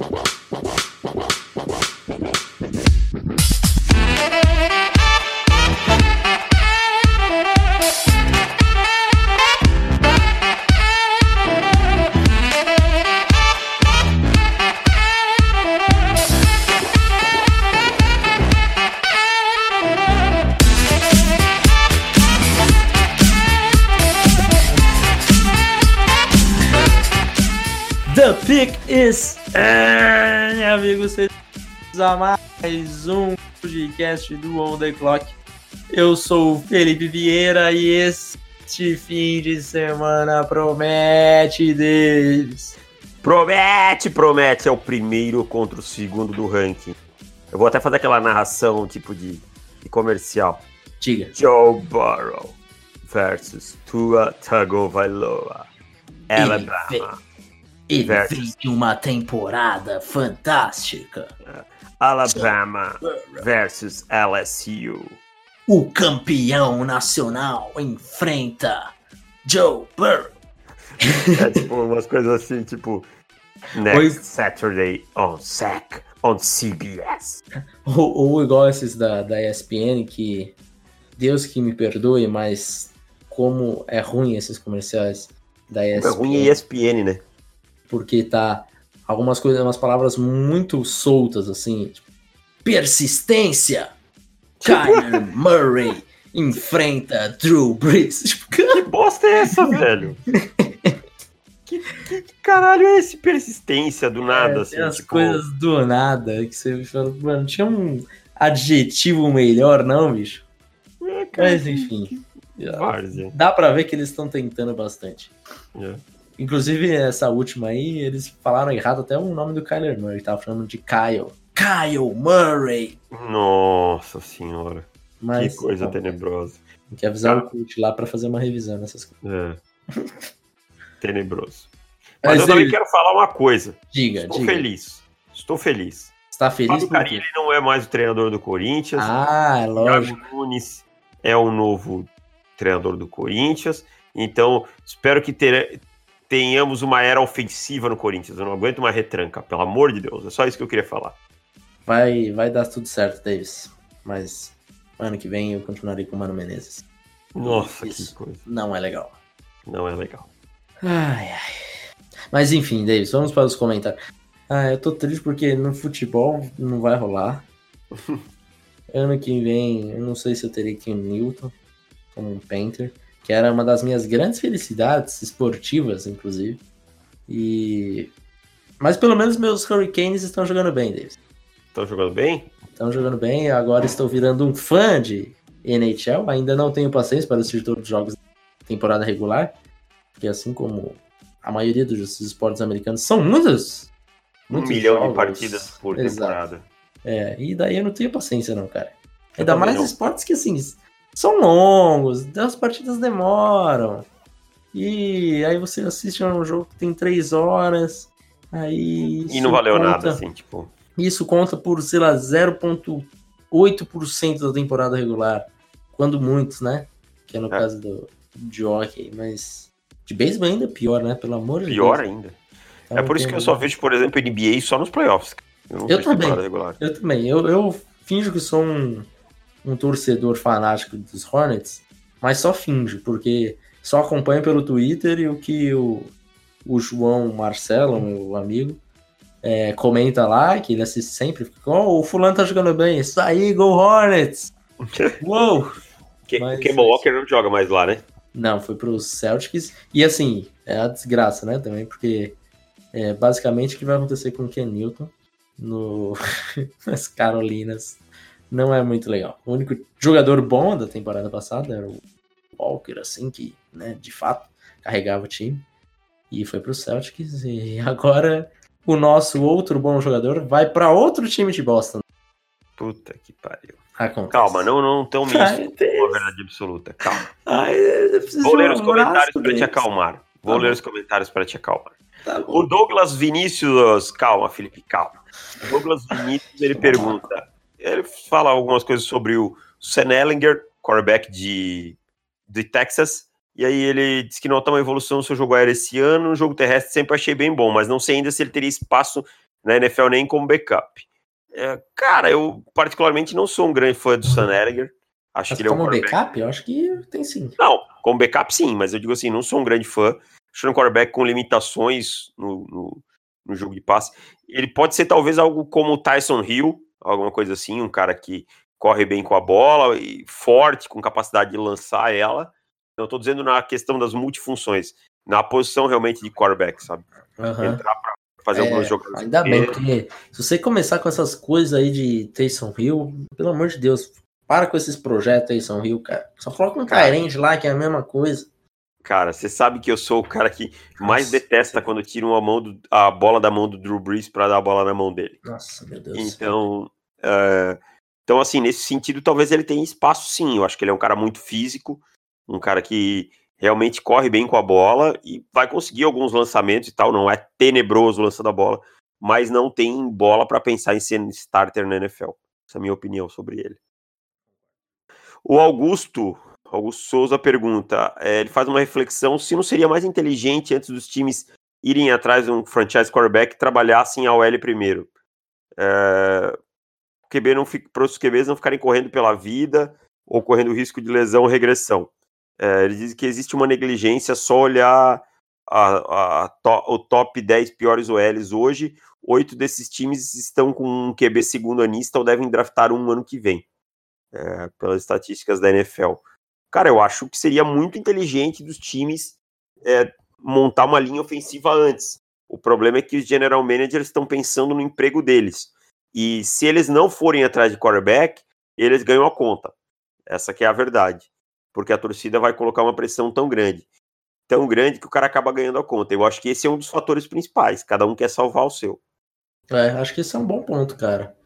Wow. A mais um podcast do On The Clock. Eu sou o Felipe Vieira e este fim de semana promete deles. Promete, promete. É o primeiro contra o segundo do ranking. Eu vou até fazer aquela narração tipo de, de comercial. Diga. Joe Burrow versus Tua Tagovailoa. Alabama. Ele Versus. vem de uma temporada fantástica. Alabama versus LSU. O campeão nacional enfrenta Joe Burrow. É tipo umas coisas assim, tipo Next Oi. Saturday on SAC on CBS. Ou, ou igual esses da, da ESPN, que Deus que me perdoe, mas como é ruim esses comerciais da É ESPN. ruim é ESPN, né? Porque tá algumas coisas, umas palavras muito soltas, assim. Tipo, persistência. Kyler Murray enfrenta Drew Brees. Tipo, Que bosta é essa, velho? Que, que- que caralho é esse persistência do nada, é, assim? tem as tipo, coisas do nada que você fala, mano, tinha um adjetivo melhor, não, bicho? é, cara, Mas que- enfim. Várzea. Dá pra ver que eles estão tentando bastante. É. Inclusive, essa última aí, eles falaram errado até o nome do Kyler Murray, tava falando de Kyle. Kyle Murray! Nossa senhora, Mas, que coisa tenebrosa. Tem que avisar Tá. o coach lá pra fazer uma revisão nessas coisas. É. Tenebroso. Mas, Mas eu também ele- quero falar uma coisa. Diga, Estou diga. feliz. Estou feliz. Está feliz Fábio quê? Carilli não é mais o treinador do Corinthians. Ah, é lógico. Thiago Nunes é o novo treinador do Corinthians. Então, espero que tere- tenhamos uma era ofensiva no Corinthians. Eu não aguento uma retranca, pelo amor de Deus. É só isso que eu queria falar. Vai, vai dar tudo certo, Davis. Mas ano que vem eu continuarei com o Mano Menezes. Nossa, Isso. que coisa. Não é legal. Não é legal. Ai, ai. Mas enfim, Davis, vamos para os comentários. Ah, eu tô triste porque no futebol não vai rolar. ano que vem, eu não sei se eu terei Kim Newton como um Panther, que era uma das minhas grandes felicidades esportivas, inclusive. E. Mas pelo menos meus Hurricanes estão jogando bem, Davis. Estão jogando bem? Estão jogando bem, agora estou virando um fã de NHL. Ainda não tenho paciência para assistir todos os jogos da temporada regular, porque assim como a maioria dos esportes americanos são muitos, Um muitos milhão de jogos. partidas por Exato. temporada. É, e daí eu não tenho paciência não, cara. Ainda mais não. esportes que assim são longos, as partidas demoram. E aí você assiste a um jogo que tem três horas, aí E não valeu conta- nada, assim, tipo. isso conta por, sei lá, 0,8% da temporada regular. Quando muitos, né? Que é no É. caso do de hockey, mas de beisebol ainda é pior, né? Pelo amor de Pior Deus. ainda. Então, é por isso que eu só vejo, por exemplo, NBA só nos playoffs. Eu Eu também. Eu também. Eu, eu finjo que sou um, um torcedor fanático dos Hornets, mas só finjo, porque só acompanho pelo Twitter e o que o, o João Marcelo, meu amigo, é, comenta lá, que ele assiste sempre, fica, oh, o fulano tá jogando bem, isso aí, Go Hornets! Uou! Que, Mas- o Kemba Walker não joga mais lá, né? Não, foi pros Celtics. E assim, é a desgraça, né? Também, porque é, basicamente o que vai acontecer com o Ken Newton no, nas Carolinas não é muito legal. O único jogador bom da temporada passada era o Walker, assim, que, né, de fato, carregava o time. E foi pro Celtics. E agora o nosso outro bom jogador vai para outro time de Boston. Puta que pariu. Acontece. Calma, não, não tão Ai, misto Deus. com a verdade absoluta. Calma. Ai, Vou ler os comentários para te acalmar. Vou Tá ler bom. os comentários para te acalmar. Tá. O Douglas Vinícius, calma, Felipe, calma. O Douglas Vinícius, ele pergunta, ele fala algumas coisas sobre o Sam Ellinger, quarterback de, de Texas, e aí ele diz que nota uma evolução no seu jogo aéreo esse ano, o jogo terrestre sempre achei bem bom, mas não sei ainda se ele teria espaço na NFL nem como backup. É, cara, eu particularmente não sou um grande fã do Sam Ellinger. Acho mas que ele é um como backup? Eu acho que tem sim. Não, como backup sim, mas eu digo assim, não sou um grande fã. Acho um quarterback com limitações no, no, no, jogo de passe. Ele pode ser talvez algo como o Tyson Hill, alguma coisa assim, um cara que corre bem com a bola e forte, com capacidade de lançar ela. Não estou dizendo na questão das multifunções, na posição realmente de quarterback, sabe? Uhum. Entrar pra fazer é, alguns jogadores. Ainda bem, porque se você começar com essas coisas aí de Taysom Hill, pelo amor de Deus, para com esses projetos Taysom Hill, cara. Só coloca um Tyrande lá, que é a mesma coisa. Cara, você sabe que eu sou o cara que mais Nossa, detesta quando tiram a, mão do, a bola da mão do Drew Brees para dar a bola na mão dele. Nossa, meu Deus. Então, uh, então, assim, nesse sentido, talvez ele tenha espaço sim. Eu acho que ele é um cara muito físico, um cara que realmente corre bem com a bola e vai conseguir alguns lançamentos e tal. Não é tenebroso lançando a bola, mas não tem bola para pensar em ser starter na NFL. Essa é a minha opinião sobre ele. O Augusto Augusto Souza pergunta: é, ele faz uma reflexão se não seria mais inteligente antes dos times irem atrás de um franchise quarterback trabalhassem a OL primeiro. É, QB não para os QBs não ficarem correndo pela vida ou correndo risco de lesão ou regressão. É, ele diz que existe uma negligência só olhar a, a, to, o top 10 piores OLs hoje. Oito desses times estão com um QB segundo anista ou devem draftar um ano que vem, é, pelas estatísticas da NFL. Cara, eu acho que seria muito inteligente dos times é, montar uma linha ofensiva antes. O problema é que os general managers estão pensando no emprego deles. E se eles não forem atrás de quarterback, eles ganham a conta. Essa que é a verdade. Porque a torcida vai colocar uma pressão tão grande. Tão grande que o cara acaba ganhando a conta. Eu acho que esse é um dos fatores principais. Cada um quer salvar o seu. É, acho que esse é um bom ponto, cara.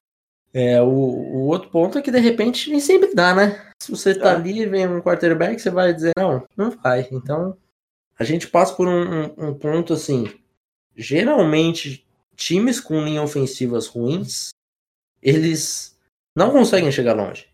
É, o, o outro ponto é que de repente nem sempre dá, né? Se você tá é. ali e vem um quarterback, você vai dizer, não, não vai. Então, a gente passa por um, um, um ponto assim. Geralmente, times com linhas ofensivas ruins, eles não conseguem chegar longe.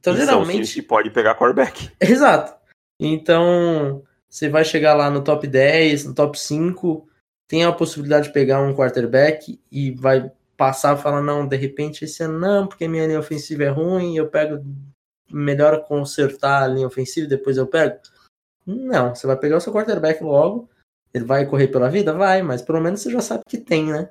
Então, e geralmente. São pode pegar quarterback. Exato. Então, você vai chegar lá no top 10, no top 5, tem a possibilidade de pegar um quarterback e vai passar e falar, não, de repente esse ano não, porque minha linha ofensiva é ruim, eu pego, melhor consertar a linha ofensiva e depois eu pego. Não, você vai pegar o seu quarterback logo, ele vai correr pela vida? Vai, mas pelo menos você já sabe que tem, né?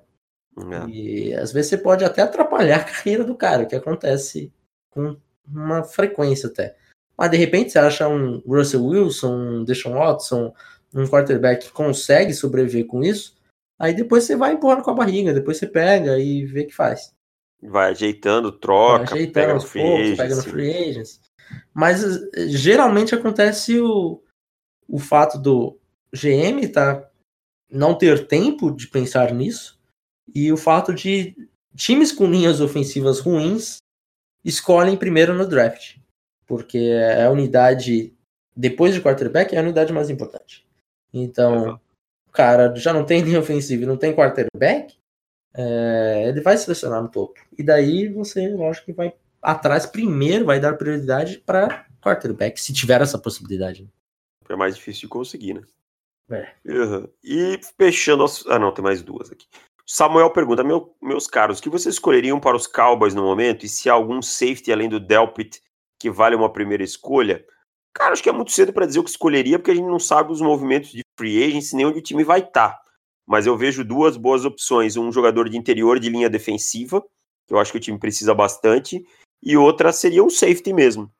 É. E às vezes você pode até atrapalhar a carreira do cara, que acontece com uma frequência até. Mas de repente você acha um Russell Wilson, um Deshaun Watson, um quarterback que consegue sobreviver com isso, Aí depois você vai empurrando com a barriga, depois você pega e vê o que faz. Vai ajeitando, troca, vai ajeitando pega no free agents, pega no free agents. Mas eh, geralmente acontece o, o fato do GM tá, não ter tempo de pensar nisso e o fato de times com linhas ofensivas ruins escolhem primeiro no draft. Porque é a unidade, depois de quarterback, é a unidade mais importante. Então, cara já não tem linha ofensiva e não tem quarterback, é, ele vai selecionar no topo. E daí você, lógico que vai atrás primeiro, vai dar prioridade para quarterback, se tiver essa possibilidade. É mais difícil de conseguir, né? É. Uhum. E fechando. As... Ah, não, tem mais duas aqui. Samuel pergunta: Meu, meus caros, o que vocês escolheriam para os Cowboys no momento? E se há algum safety além do Delpit que vale uma primeira escolha? Cara, acho que é muito cedo para dizer o que escolheria, porque a gente não sabe os movimentos de free agency nem onde o time vai estar. Tá. Mas eu vejo duas boas opções: um jogador de interior de linha defensiva, que eu acho que o time precisa bastante, e outra seria um safety mesmo,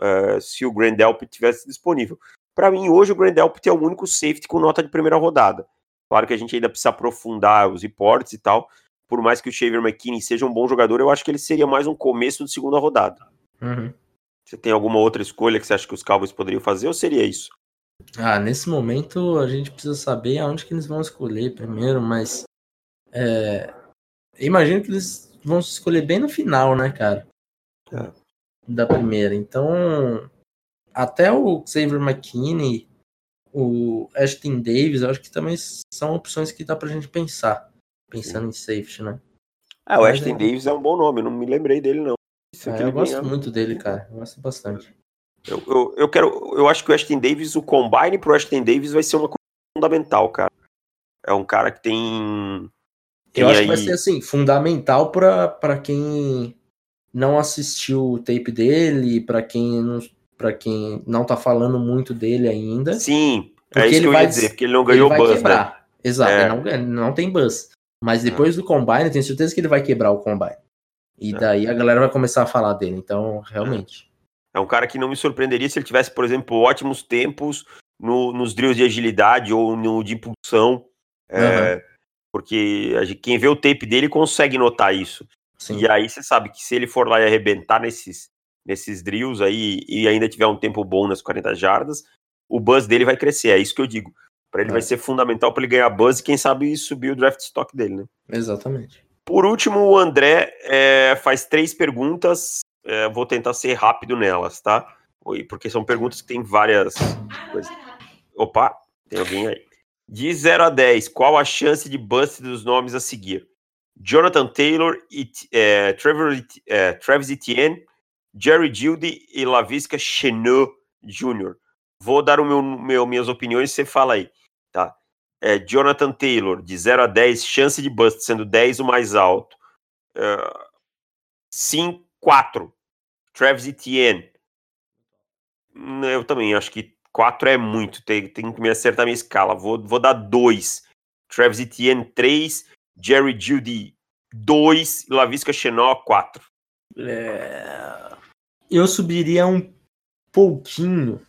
uh, se o Grandelp tivesse disponível. Para mim, hoje o Grandelp é o único safety com nota de primeira rodada. Claro que a gente ainda precisa aprofundar os reportes e tal. Por mais que o Shaver McKinney seja um bom jogador, eu acho que ele seria mais um começo de segunda rodada. Uhum. Você tem alguma outra escolha que você acha que os Cowboys poderiam fazer ou seria isso? Ah, nesse momento a gente precisa saber aonde que eles vão escolher primeiro, mas é, imagino que eles vão escolher bem no final, né, cara? É. Da primeira. Então, até o Xavier McKinney, o Ashton Davis, eu acho que também são opções que dá pra gente pensar, pensando Sim. em safety, né? Ah, o Ashton é... Davis é um bom nome, não me lembrei dele não. É, eu gosto muito dele, cara. Eu gosto bastante. Eu, eu, eu, quero. Eu acho que o Ashton Davis, o combine pro Ashton Davis vai ser uma coisa fundamental, cara. É um cara que tem. Eu Tem acho que vai aí- ser assim, fundamental para quem não assistiu o tape dele, para quem não para quem não tá falando muito dele ainda. Sim, é isso ele que eu vai ia dizer, porque ele não ele ganhou vai buzz, né? quebrar. Exato, É. ele não, não tem buzz. Mas depois do combine, eu tenho certeza que ele vai quebrar o combine. E É. daí a galera vai começar a falar dele. Então, realmente. É um cara que não me surpreenderia se ele tivesse, por exemplo, ótimos tempos no- nos drills de agilidade ou no de impulsão. é, Porque gente- quem vê o tape dele consegue notar isso. Sim. E aí você sabe que se ele for lá e arrebentar nesses, nesses drills aí e ainda tiver um tempo bom nas 40 jardas, o buzz dele vai crescer. É isso que eu digo. Para ele É. vai ser fundamental para ele ganhar buzz e quem sabe subir o draft stock dele, né? Exatamente. Por último, o André é, faz três perguntas. É, vou tentar ser rápido nelas, tá? Porque são perguntas que tem várias coisas. Opa, tem alguém aí. De 0 a 10, qual a chance de bust dos nomes a seguir? Jonathan Taylor, e, é, Trevor, é, Travis Etienne, Jerry Judy e Lavisca Chenot Jr. Vou dar o meu, meu- minhas opiniões e você fala aí, tá? É, Jonathan Taylor, de 0 a 10, chance de bust, sendo 10 o mais alto. É, sim, 4. Travis Etienne. Eu também acho que 4 é muito. Tem, tem que me acertar a minha escala. Vou, vou dar 2. Travis Etienne, 3. Jerry Judy, 2. E Lavisca Chenot, 4. É, Eu subiria um pouquinho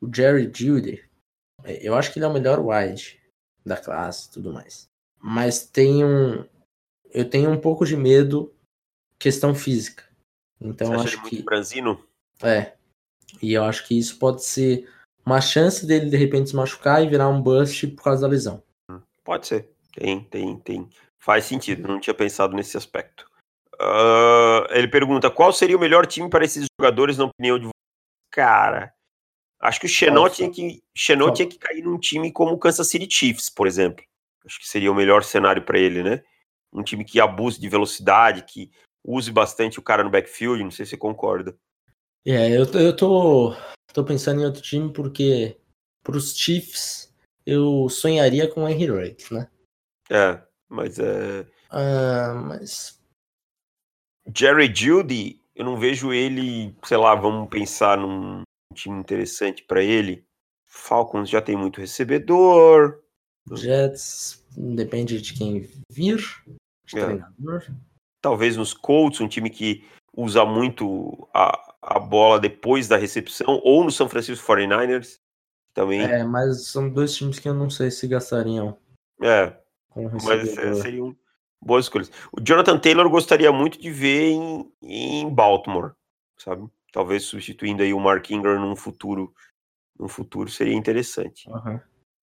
o Jerry Judy. É, Eu acho que ele é o melhor wide da classe tudo mais. Mas tem um. Eu tenho um pouco de medo questão física. Então Você acha acho ele muito que. franzino? É. E eu acho que isso pode ser uma chance dele de repente se machucar e virar um bust por causa da lesão. Pode ser. Tem, tem, tem. Faz sentido. Não tinha pensado nesse aspecto. Ah, ele pergunta: qual seria o melhor time para esses jogadores, na opinião de vocês? Cara, acho que o Qual? tinha que, Qual? tinha que cair num time como o Kansas City Chiefs, por exemplo. Acho que seria o melhor cenário para ele, né? Um time que abuse de velocidade, que use bastante o cara no backfield. Não sei se você concorda. É, eu, tô- eu tô, tô pensando em outro time porque pros Chiefs eu sonharia com o Henry Ruggs, né? É, mas é. Ah, mas Jerry Judy, eu não vejo ele, sei lá, vamos pensar num time interessante para ele. Falcons já tem muito recebedor. Jets depende de quem vir, de É. treinador. Talvez nos Colts, um time que usa muito a, a bola depois da recepção, ou no São Francisco 49ers também. É, mas são dois times que eu não sei se gastariam É, mas é, seriam boas escolhas. O Jonathan Taylor gostaria muito de ver em, em Baltimore, sabe? Talvez substituindo aí o Mark Ingram num futuro, num futuro seria interessante. Aham.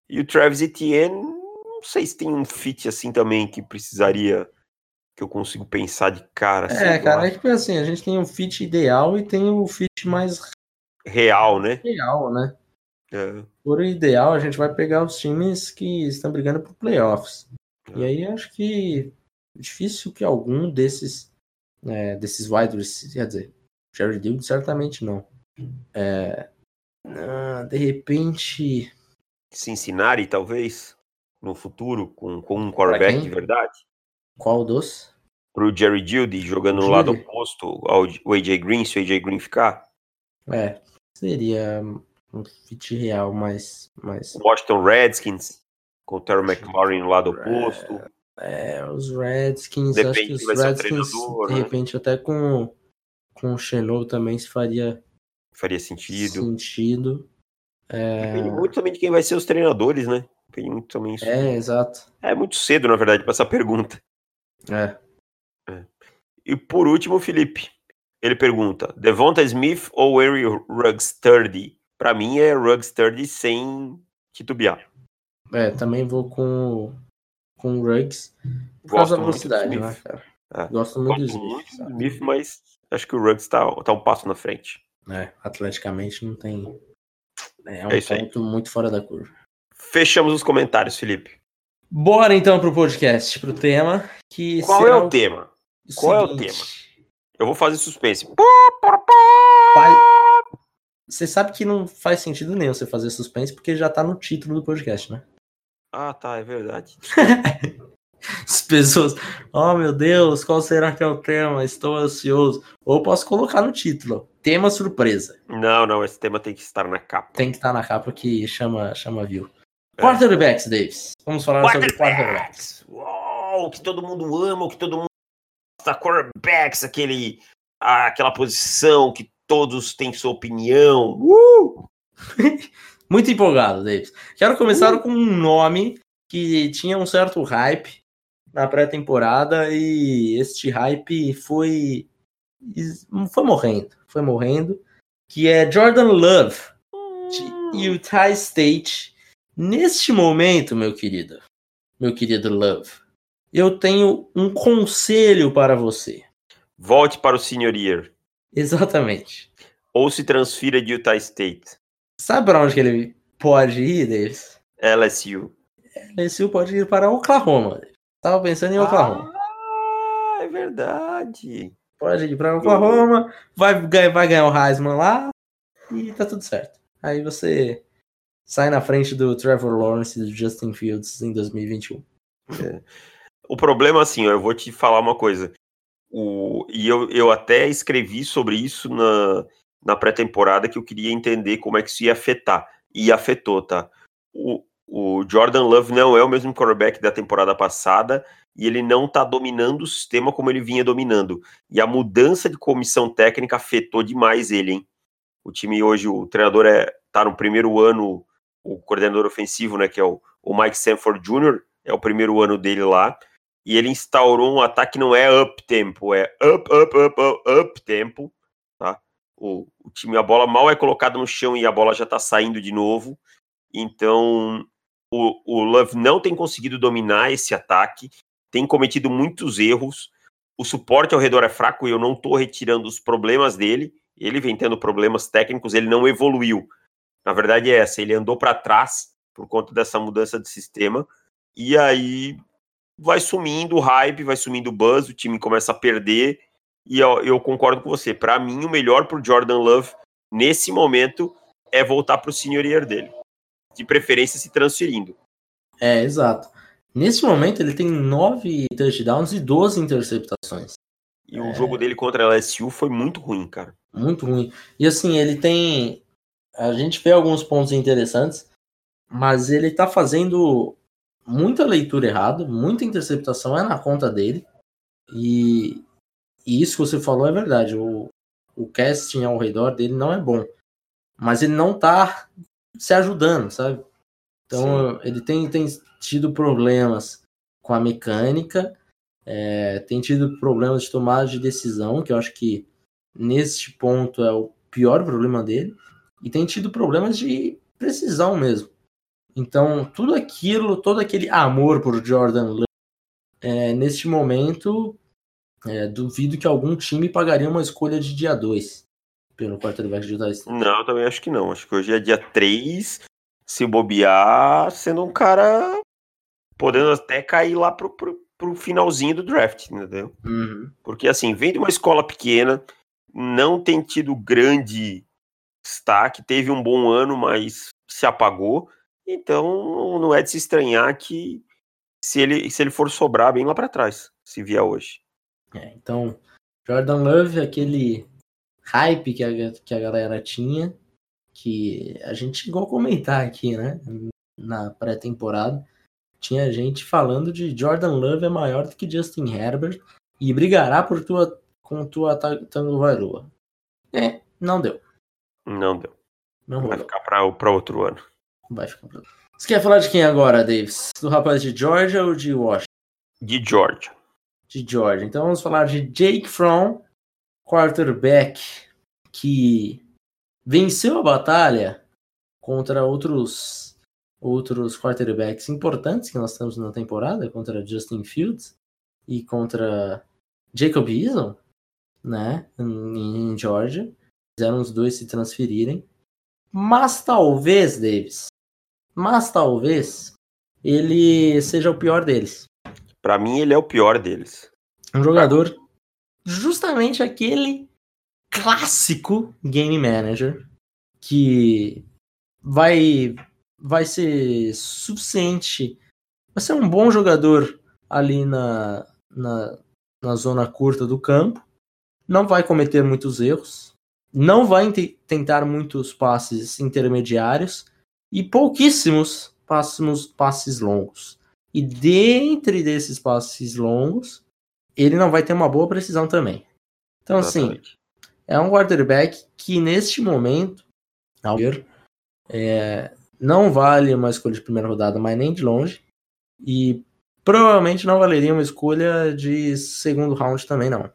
E o Travis Etienne, não sei se tem um fit assim também que precisaria que eu consigo pensar de cara. É, sei cara, é que assim, a gente tem o fit ideal e tem o fit mais real, né? real, né? É, Por ideal, a gente vai pegar os times que estão brigando por playoffs. E aí acho que é difícil que algum desses é, desses wide receivers, quer dizer, Jerry Judy certamente não. É, ah, de repente, Cincinnati, talvez, no futuro, com, com um quarterback de verdade. qual dos? Pro Jerry Judy jogando no lado oposto ao o AJ Green, se o AJ Green ficar. É, seria um fit real, mas, mas Washington Redskins, com o Terry McLaurin no lado oposto. é, os Redskins, Depende acho que os o Redskins, de né? repente, até com, com o Chenot também se faria Faria sentido. sentido. Depende muito também de quem vai ser os treinadores, né? Depende muito também isso. É, exato. É muito cedo, na verdade, para essa pergunta. É. E por último, Felipe. Ele pergunta: Devonta Smith ou Henry Ruggs Sturdy? Pra mim é Ruggs Sturdy sem titubear. É, também vou com, o- com o Ruggs. Por causa da do velocidade, né, cara? É. Gosto muito do Gosto Smith. muito do? Smith, mas acho que o Ruggs tá, tá um passo na frente. É, atleticamente não tem. É um É isso aí. ponto muito fora da curva. Fechamos os comentários, Felipe. Bora então pro podcast, pro tema. Que Qual é será o tema? Qual é o seguinte. Eu vou fazer suspense. Faz- Você sabe que não faz sentido nenhum você fazer suspense, porque já tá no título do podcast, né? Ah, tá, é verdade. As pessoas, oh meu Deus, qual será que é o tema? Estou ansioso. Ou posso colocar no título, tema surpresa. Não, não, esse tema tem que estar na capa. Tem que estar na capa que chama, chama view. É. Quarterbacks, Davis. Vamos falar quarterbacks. sobre quarterbacks. Uou, que todo mundo ama, o que todo mundo. Quarterbacks, aquele, aquela posição que todos têm sua opinião. Uh! Muito empolgado, Davis. Quero começar uh! com um nome que tinha um certo hype na pré-temporada e este hype foi foi morrendo, foi morrendo, que é Jordan Love de hum. Utah State. Neste momento, meu querido, meu querido Love, eu tenho um conselho para você. Volte para o senior year. Exatamente. Ou se transfira de Utah State. Sabe para onde que ele pode ir, Davis? LSU. LSU pode ir para Oklahoma. Tava pensando em Oklahoma. Ah, é verdade. Pode ir para Oklahoma, vai, vai ganhar o Heisman lá e tá tudo certo. Aí você sai na frente do Trevor Lawrence e do Justin Fields em 2021. É. O problema, assim, ó, eu vou te falar uma coisa. O, e eu, eu até escrevi sobre isso na, na pré-temporada que eu queria entender como é que isso ia afetar. E afetou, tá? O, o Jordan Love não é o mesmo quarterback da temporada passada e ele não está dominando o sistema como ele vinha dominando. E a mudança de comissão técnica afetou demais ele, hein? O time hoje, o treinador é tá no primeiro ano, o coordenador ofensivo, né, que é o, o Mike Sanford Jr., é o primeiro ano dele lá, e ele instaurou um ataque que não é up tempo, é up, up, up, up, up tempo, tá? O, o time, a bola mal é colocada no chão e a bola já tá saindo de novo, então o, o Love não tem conseguido dominar esse ataque, tem cometido muitos erros. O suporte ao redor é fraco e eu não estou retirando os problemas dele. Ele vem tendo problemas técnicos, ele não evoluiu. Na verdade é essa, ele andou para trás por conta dessa mudança de sistema. E aí vai sumindo o hype, vai sumindo o buzz, o time começa a perder. E eu, eu concordo com você. Para mim, o melhor para o Jordan Love nesse momento é voltar para o senior year dele de preferência se transferindo. É, exato. Nesse momento ele tem nove touchdowns e 12 interceptações. E é... o jogo dele contra a LSU foi muito ruim, cara. Muito ruim. E assim, ele tem. A gente vê alguns pontos interessantes, mas ele tá fazendo muita leitura errada, muita interceptação é na conta dele. E, e isso que você falou é verdade. O, o casting ao redor dele não é bom. Mas ele não tá se ajudando, sabe? Então Sim. ele tem, tem tido problemas com a mecânica, é, tem tido problemas de tomada de decisão, que eu acho que neste ponto é o pior problema dele, e tem tido problemas de precisão mesmo. Então, tudo aquilo, todo aquele amor por Jordan Love, é, neste momento, é, duvido que algum time pagaria uma escolha de dia 2 pelo quarterback de Utah State. Não, eu também acho que não. Acho que hoje é dia 3, se bobear, sendo um cara podendo até cair lá pro, pro, pro finalzinho do draft, entendeu? Uhum. Porque assim, vem de uma escola pequena, não tem tido grande destaque, teve um bom ano, mas se apagou. Então não é de se estranhar que se ele, se ele for sobrar bem lá para trás, se vier hoje. É, então, Jordan Love, aquele hype que a, que a galera tinha, que a gente chegou a comentar aqui, né? Na pré-temporada. Tinha gente falando de Jordan Love é maior do que Justin Herbert e brigará por tua, com tua Tango Varua. É, não deu. Não deu. Não Vai ficar para outro ano. Vai ficar pra... Você quer falar de quem agora, Davis? Do rapaz de Georgia ou de Washington? De Georgia. De Georgia. Então vamos falar de Jake Fromm, quarterback que venceu a batalha contra outros outros quarterbacks importantes que nós temos na temporada, contra Justin Fields e contra Jacob Eason, né, em, em Georgia. Fizeram os dois se transferirem. Mas talvez, Davis, mas talvez ele seja o pior deles. Para mim, ele é o pior deles. Um jogador justamente aquele clássico game manager que vai vai ser suficiente, vai ser um bom jogador ali na, na, na zona curta do campo, não vai cometer muitos erros, não vai tentar muitos passes intermediários e pouquíssimos passes, passes longos. E dentre desses passes longos, ele não vai ter uma boa precisão também. Então, assim, Exatamente. assim, é um quarterback que neste momento, ao ver, é, não vale uma escolha de primeira rodada, mas nem de longe. E provavelmente não valeria uma escolha de segundo round também, não.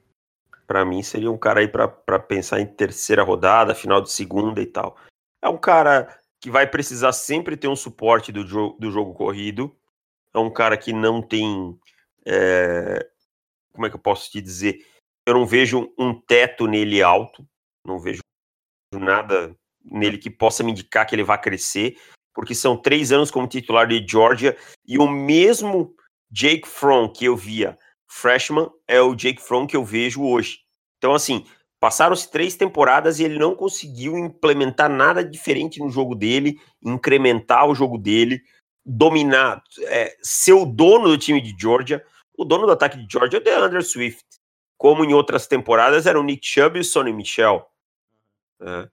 Para mim, seria um cara aí para pensar em terceira rodada, final de segunda e tal. É um cara que vai precisar sempre ter um suporte do, jo do jogo corrido. É um cara que não tem. É, como é que eu posso te dizer? Eu não vejo um teto nele alto, não vejo nada nele que possa me indicar que ele vai crescer, porque são três anos como titular de Georgia e o mesmo Jake Fromm que eu via freshman é o Jake Fromm que eu vejo hoje. Então, assim, passaram-se três temporadas e ele não conseguiu implementar nada diferente no jogo dele, incrementar o jogo dele, dominar, é, ser o dono do time de Georgia. O dono do ataque de Georgia é o DeAndre Swift. Como em outras temporadas era o Nick Chubb e o Sonny Michel. É.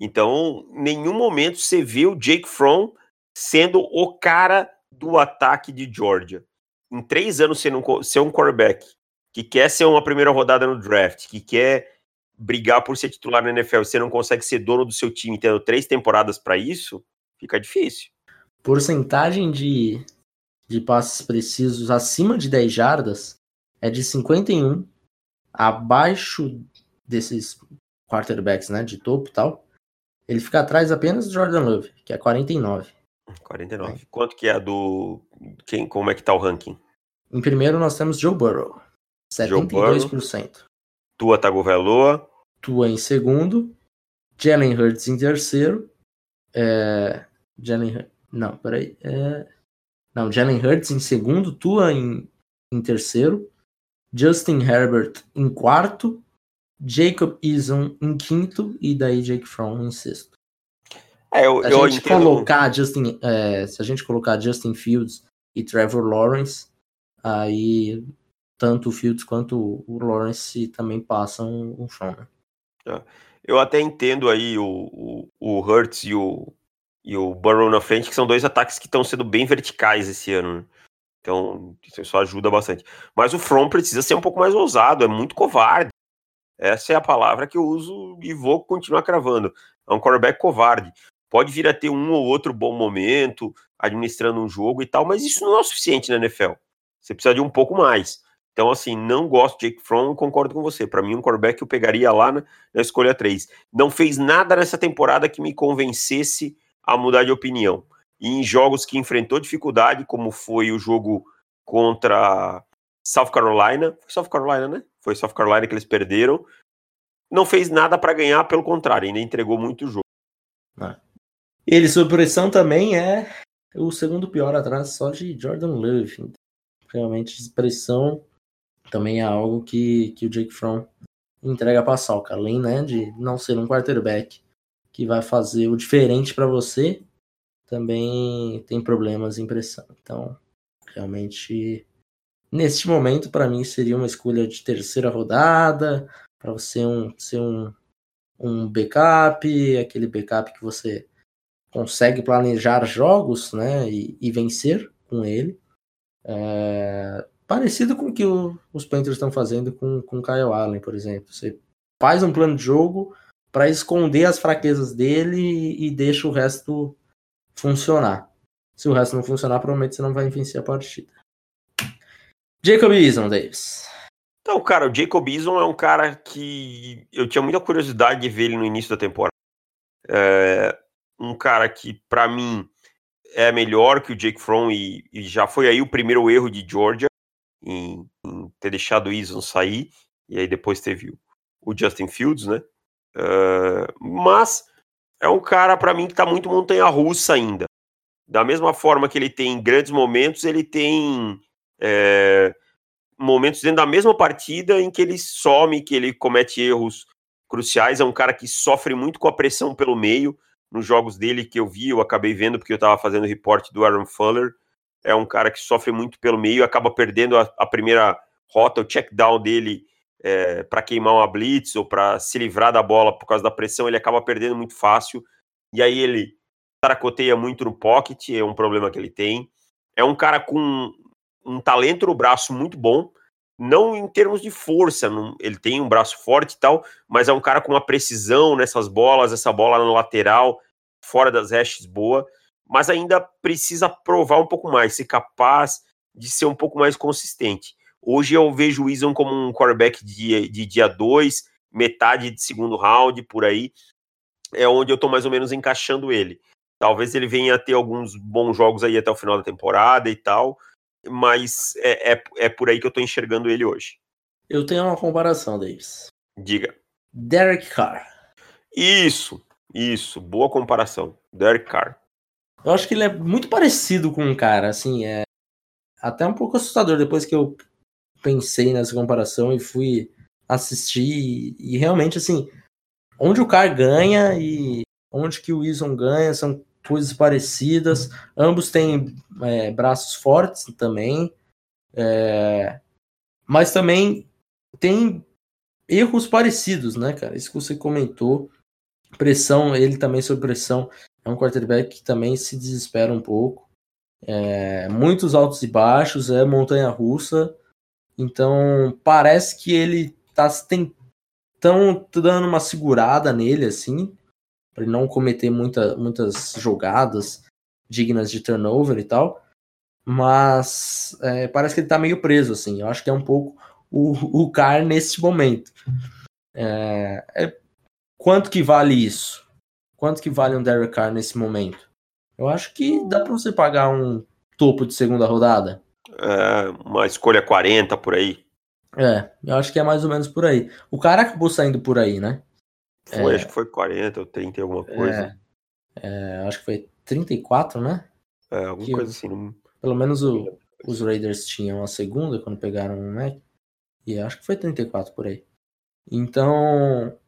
Então, em nenhum momento você vê o Jake Fromm sendo o cara do ataque de Georgia. Em três anos sendo um, ser um quarterback que quer ser uma primeira rodada no draft, que quer brigar por ser titular na NFL, você não consegue ser dono do seu time tendo três temporadas para isso, fica difícil. Porcentagem de, de passes precisos acima de 10 jardas é de 51, abaixo desses quarterbacks, né, de topo e tal, ele fica atrás apenas do Jordan Love, que é 49. 49. É. Quanto que é a do. Quem, como é que tá o ranking? Em primeiro nós temos Joe Burrow. 72%. Tua Tagovailoa. Tua em segundo. Jalen Hurts em terceiro. É... Jalen Não, peraí. É... Não, Jalen Hurts em segundo. Tua em, em terceiro. Justin Herbert em quarto. Jacob Eason em quinto e daí Jake Fromm em sexto. É, eu, se, a eu gente entendo... colocar Justin, é, se a gente colocar Justin Fields e Trevor Lawrence, aí tanto o Fields quanto o Lawrence também passam o Fromm. Né? É. Eu até entendo aí o, o, o Hurts e o, e o Burrow na frente, que são dois ataques que estão sendo bem verticais esse ano. Né? Então, isso ajuda bastante. Mas o From precisa ser um pouco mais ousado, é muito covarde. Essa é a palavra que eu uso e vou continuar cravando. É um quarterback covarde. Pode vir a ter um ou outro bom momento, administrando um jogo e tal, mas isso não é o suficiente na NFL. Você precisa de um pouco mais. Então, assim, não gosto de Jake Fromm, concordo com você. Para mim, um quarterback eu pegaria lá na, na escolha 3. Não fez nada nessa temporada que me convencesse a mudar de opinião. E em jogos que enfrentou dificuldade, como foi o jogo contra South Carolina, foi South Carolina, né? Foi South Carolina que eles perderam. Não fez nada para ganhar, pelo contrário, ainda entregou muito jogo. Ah. Ele, sob pressão, também é o segundo pior atrás só de Jordan Love. Realmente, pressão também é algo que, que o Jake Fromm entrega para Salca. Além né, de não ser um quarterback que vai fazer o diferente para você, também tem problemas em pressão. Então, realmente Neste momento, para mim, seria uma escolha de terceira rodada, para você um, ser um, um backup, aquele backup que você consegue planejar jogos né, e, e vencer com ele. É, parecido com o que o, os Panthers estão fazendo com, com Kyle Allen, por exemplo. Você faz um plano de jogo para esconder as fraquezas dele e, e deixa o resto funcionar. Se o resto não funcionar, provavelmente você não vai vencer a partida. Jacob Eason, Davis. Então, cara, o Jacob Eason é um cara que eu tinha muita curiosidade de ver ele no início da temporada. É um cara que, para mim, é melhor que o Jake Fromm e, e, já foi aí o primeiro erro de Georgia em, em ter deixado o Eason sair, e aí depois teve o, o Justin Fields, né? Uh, mas é um cara, para mim, que tá muito montanha-russa ainda. Da mesma forma que ele tem grandes momentos, ele tem é, momentos dentro da mesma partida em que ele some, que ele comete erros cruciais. É um cara que sofre muito com a pressão pelo meio. Nos jogos dele que eu vi, eu acabei vendo porque eu estava fazendo reporte do Aaron Fuller. É um cara que sofre muito pelo meio, acaba perdendo a, a primeira rota, o check down dele é, para queimar uma blitz ou para se livrar da bola por causa da pressão, ele acaba perdendo muito fácil. E aí ele taracoteia muito no pocket, é um problema que ele tem. É um cara com um talento no braço muito bom, não em termos de força, não, ele tem um braço forte e tal, mas é um cara com uma precisão nessas bolas, essa bola no lateral, fora das hashes boa, mas ainda precisa provar um pouco mais, ser capaz de ser um pouco mais consistente. Hoje eu vejo o Eason como um quarterback de, de dia 2, metade de segundo round, por aí, é onde eu tô mais ou menos encaixando ele. Talvez ele venha a ter alguns bons jogos aí até o final da temporada e tal, mas é, é, é por aí que eu tô enxergando ele hoje. Eu tenho uma comparação, Davis. Diga. Derek Carr. Isso, isso, boa comparação. Derek Carr. Eu acho que ele é muito parecido com um cara, assim, é até um pouco assustador depois que eu pensei nessa comparação e fui assistir e, realmente assim, onde o Carr ganha e onde que o Wilson ganha são coisas parecidas. Ambos têm é, braços fortes também, é, mas também tem erros parecidos, né, cara? Isso que você comentou. Pressão, ele também sob pressão. É um quarterback que também se desespera um pouco. É, muitos altos e baixos, é montanha russa. Então parece que ele tá tentando dando uma segurada nele, assim, para ele não cometer muita, muitas jogadas dignas de turnover e tal. Mas é, parece que ele tá meio preso, assim. Eu acho que é um pouco o, o Car nesse momento. É, é, quanto que vale isso? Quanto que vale um Derek Carr nesse momento? Eu acho que dá para você pagar um topo de segunda rodada. É, uma escolha 40 por aí. É, eu acho que é mais ou menos por aí. O cara acabou saindo por aí, né? Foi, é, acho que foi 40 ou 30 alguma coisa. É, é, acho que foi 34, né? É, alguma que, coisa assim. Não... Pelo menos o, os Raiders tinham a segunda quando pegaram o Mac. E acho que foi 34 por aí. Então,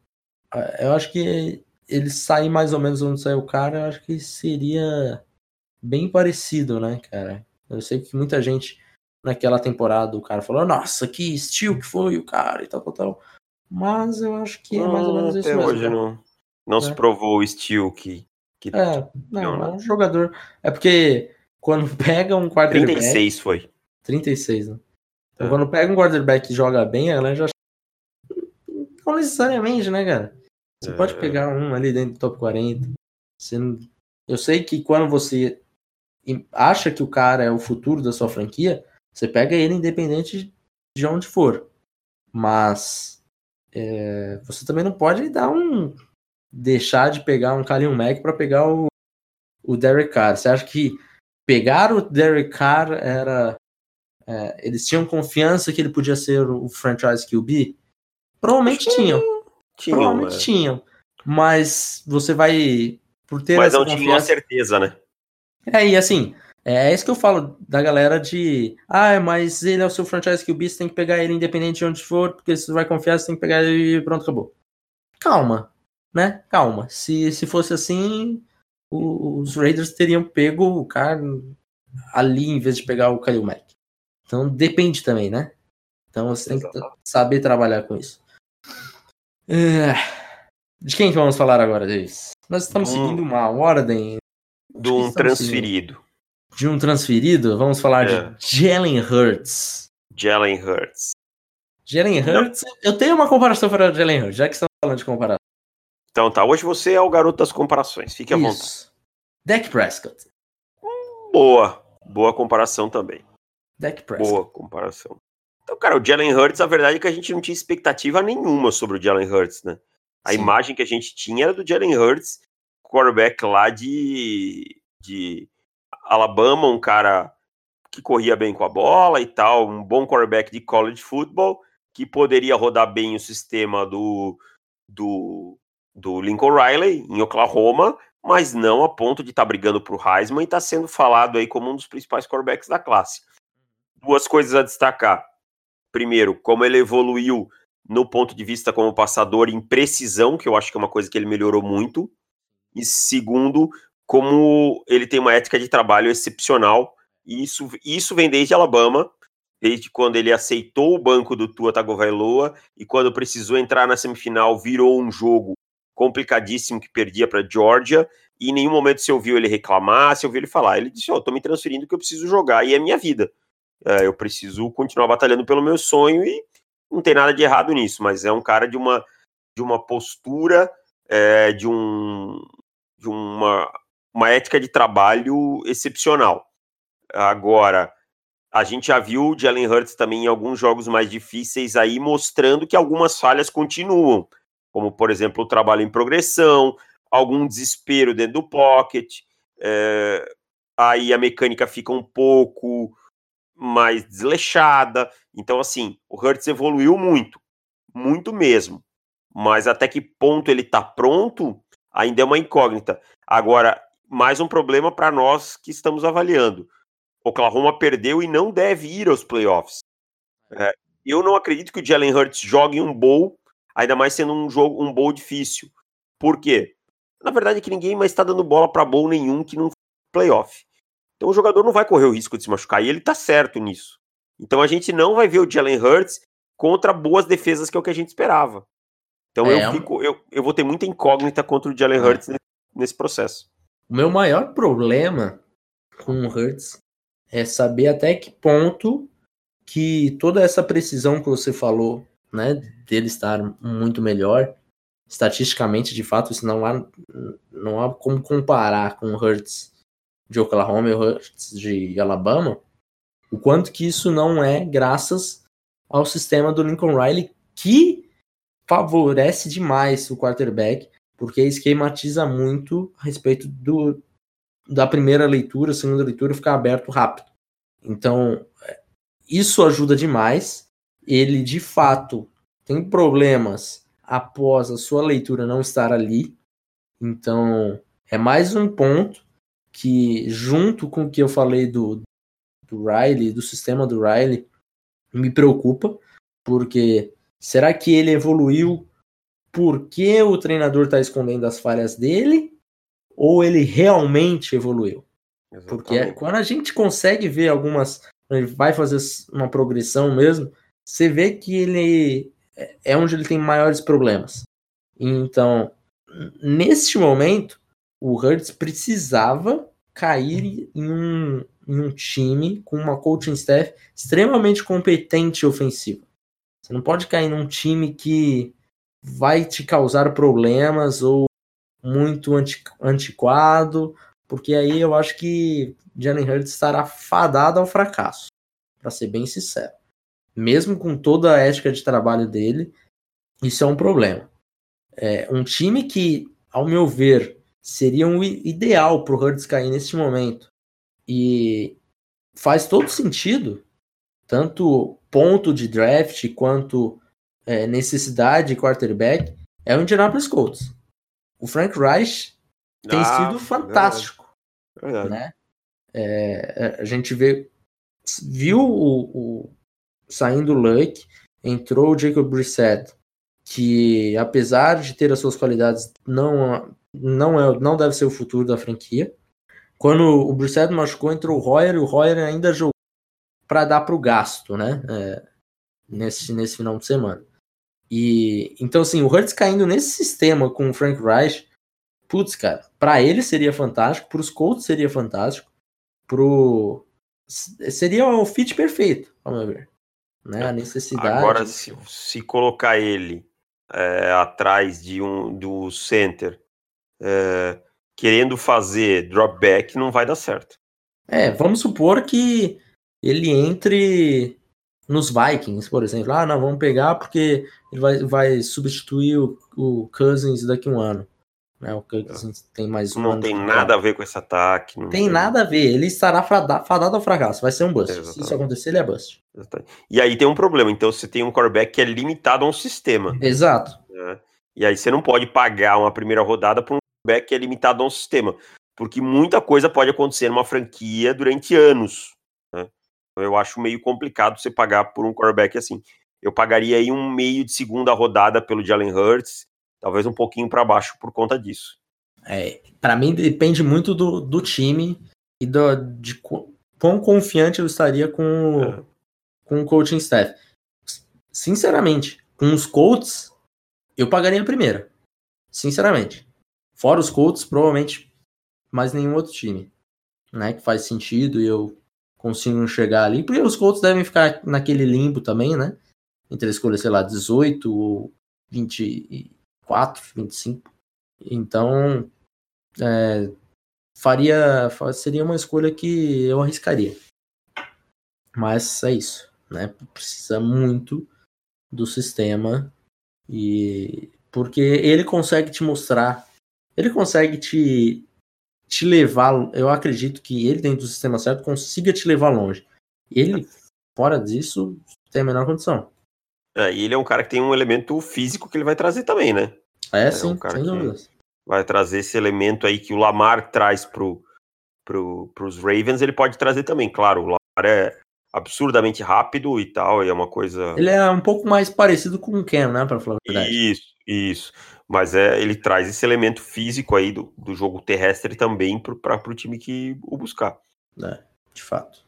eu acho que ele sair mais ou menos onde saiu o cara, eu acho que seria bem parecido, né, cara? Eu sei que muita gente naquela temporada o cara falou, nossa, que estilo que foi o cara e tal, tal, tal. Mas eu acho que é mais ou menos isso até mesmo. hoje não, não é. se provou o estilo que, que. É, não, não, é um jogador. É porque quando pega um quarterback. 36 foi. 36, né? Então, é. quando pega um quarterback que joga bem, ela já. Não necessariamente, né, cara? Você é. pode pegar um ali dentro do top 40. Você não... Eu sei que quando você acha que o cara é o futuro da sua franquia, você pega ele independente de onde for. Mas é, você também não pode dar um. deixar de pegar um Kalil Mack para pegar o, o Derek Carr. Você acha que pegar o Derek Carr era. É, eles tinham confiança que ele podia ser o franchise QB? Provavelmente tinham. Tinham. Provavelmente é. tinham. Mas você vai. Por ter Mas não confiança... tinha certeza, né? É, e assim, é isso que eu falo da galera de. Ah, mas ele é o seu franchise QB, você tem que pegar ele independente de onde for, porque se você vai confiar, você tem que pegar ele e pronto, acabou. Calma, né? Calma. Se, se fosse assim, os Raiders teriam pego o cara ali em vez de pegar o Khalil Mack. Então depende também, né? Então você tem que saber trabalhar com isso. É, de quem que vamos falar agora, Davis? Nós estamos hum. seguindo uma ordem. De um transferido. Seguindo de um transferido, vamos falar é. de Jalen Hurts. Jalen Hurts. Jalen Hurts, eu tenho uma comparação para Jalen Hurts, já que estamos falando de comparação. Então tá, hoje você é o garoto das comparações, fique à Isso. vontade. Dak Prescott. Boa, boa comparação também. Dak Prescott. Boa comparação. Então, cara, o Jalen Hurts, a verdade é que a gente não tinha expectativa nenhuma sobre o Jalen Hurts, né? A Sim. imagem que a gente tinha era do Jalen Hurts, quarterback lá de, de Alabama, um cara que corria bem com a bola e tal, um bom quarterback de college football, que poderia rodar bem o sistema do, do, do Lincoln Riley em Oklahoma, mas não a ponto de estar tá brigando para o Heisman e está sendo falado aí como um dos principais quarterbacks da classe. Duas coisas a destacar. Primeiro, como ele evoluiu no ponto de vista como passador em precisão, que eu acho que é uma coisa que ele melhorou muito. E segundo, como ele tem uma ética de trabalho excepcional, E isso, isso vem desde Alabama, desde quando ele aceitou o banco do Tua Tagovailoa e quando precisou entrar na semifinal virou um jogo complicadíssimo que perdia para Georgia e em nenhum momento se ouviu ele reclamar, se ouviu ele falar. Ele disse: "Ó, oh, tô me transferindo que eu preciso jogar e é minha vida. É, eu preciso continuar batalhando pelo meu sonho e não tem nada de errado nisso, mas é um cara de uma de uma postura, é, de um de uma uma ética de trabalho excepcional. Agora, a gente já viu o Jalen Hurts também em alguns jogos mais difíceis aí mostrando que algumas falhas continuam, como por exemplo o trabalho em progressão, algum desespero dentro do pocket, é, aí a mecânica fica um pouco mais desleixada. Então, assim, o Hurts evoluiu muito, muito mesmo. Mas até que ponto ele está pronto ainda é uma incógnita. Agora, mais um problema para nós que estamos avaliando. Oklahoma perdeu e não deve ir aos playoffs. É, eu não acredito que o Jalen Hurts jogue um bowl, ainda mais sendo um jogo um bowl difícil. Por quê? Na verdade, é que ninguém mais está dando bola para bowl nenhum que não playoff. Então o jogador não vai correr o risco de se machucar e ele está certo nisso. Então a gente não vai ver o Jalen Hurts contra boas defesas que é o que a gente esperava. Então é, eu, fico, eu, eu vou ter muita incógnita contra o Jalen é. Hurts nesse, nesse processo. O meu maior problema com o Hurts é saber até que ponto que toda essa precisão que você falou, né, dele estar muito melhor, estatisticamente, de fato, isso não há, não há como comparar com o Hurts de Oklahoma e o Hurts de Alabama, o quanto que isso não é graças ao sistema do Lincoln Riley, que favorece demais o quarterback, porque esquematiza muito a respeito do, da primeira leitura, segunda leitura ficar aberto rápido. Então, isso ajuda demais. Ele, de fato, tem problemas após a sua leitura não estar ali. Então, é mais um ponto que, junto com o que eu falei do, do Riley, do sistema do Riley, me preocupa, porque será que ele evoluiu porque o treinador está escondendo as falhas dele? Ou ele realmente evoluiu? Exatamente. Porque quando a gente consegue ver algumas. Ele vai fazer uma progressão mesmo, você vê que ele é onde ele tem maiores problemas. Então, neste momento, o Hurts precisava cair em um, em um time com uma coaching staff extremamente competente e ofensiva. Você não pode cair num time que vai te causar problemas ou muito antiquado, porque aí eu acho que Jalen Hurts estará fadado ao fracasso, para ser bem sincero. Mesmo com toda a ética de trabalho dele, isso é um problema. É um time que, ao meu ver, seria um ideal para o Hurts cair neste momento e faz todo sentido, tanto ponto de draft quanto é, necessidade de quarterback, é o Indianapolis Colts. O Frank Reich tem ah, sido fantástico. Verdade. Né? É, a gente vê, viu o, o saindo o Luck, entrou o Jacob Brissett, que apesar de ter as suas qualidades, não, não, é, não deve ser o futuro da franquia. Quando o Brissett machucou, entrou o Royer, e o Royer ainda jogou para dar para o gasto, né? É, nesse, nesse final de semana. E então, assim, o Hurts caindo nesse sistema com o Frank Reich, putz, cara, para ele seria fantástico, para os Colts seria fantástico, pro seria o fit perfeito, vamos ver, né? A necessidade. Agora, se, se colocar ele é, atrás de um do center, é, querendo fazer drop back, não vai dar certo. É, vamos supor que ele entre nos Vikings, por exemplo. Ah, não, vamos pegar porque ele vai, vai substituir o, o Cousins daqui a um ano. Né? O Cousins tem mais um Não tem nada a ver com esse ataque. Tem, tem, nada a ver. Ele estará fadado ao fracasso. Vai ser um bust. Se isso acontecer, ele é bust. Exatamente. E aí tem um problema. Então você tem um quarterback que é limitado a um sistema. Exato. Né? E aí você não pode pagar uma primeira rodada para um quarterback que é limitado a um sistema. Porque muita coisa pode acontecer numa franquia durante anos. Eu acho meio complicado você pagar por um quarterback assim. Eu pagaria aí um meio de segunda rodada pelo Jalen Hurts, talvez um pouquinho para baixo por conta disso. É, para mim depende muito do, do time e do, de, quão confiante eu estaria com o, é. com o coaching staff. Sinceramente, com os Colts, eu pagaria a primeira. Sinceramente. Fora os Colts, provavelmente mais nenhum outro time. Né, que faz sentido e eu consigo chegar ali. Porque os Colts devem ficar naquele limbo também, né? Entre a escolha, sei lá, 18 ou 24, 25. Então, é, faria seria uma escolha que eu arriscaria. Mas é isso, né? Precisa muito do sistema e porque ele consegue te mostrar, ele consegue te te levar, eu acredito que ele dentro do sistema certo consiga te levar longe. Ele fora disso tem a menor condição. É, e ele é um cara que tem um elemento físico que ele vai trazer também, né? É, é sim, um sem dúvidas. Vai trazer esse elemento aí que o Lamar traz pro, pro, pros Ravens, ele pode trazer também. Claro, o Lamar é absurdamente rápido e tal, e é uma coisa. Ele é um pouco mais parecido com o Ken, né? Pra falar a verdade. Isso, isso. Mas é, ele traz esse elemento físico aí do, do jogo terrestre também para o time que o buscar. É, de fato.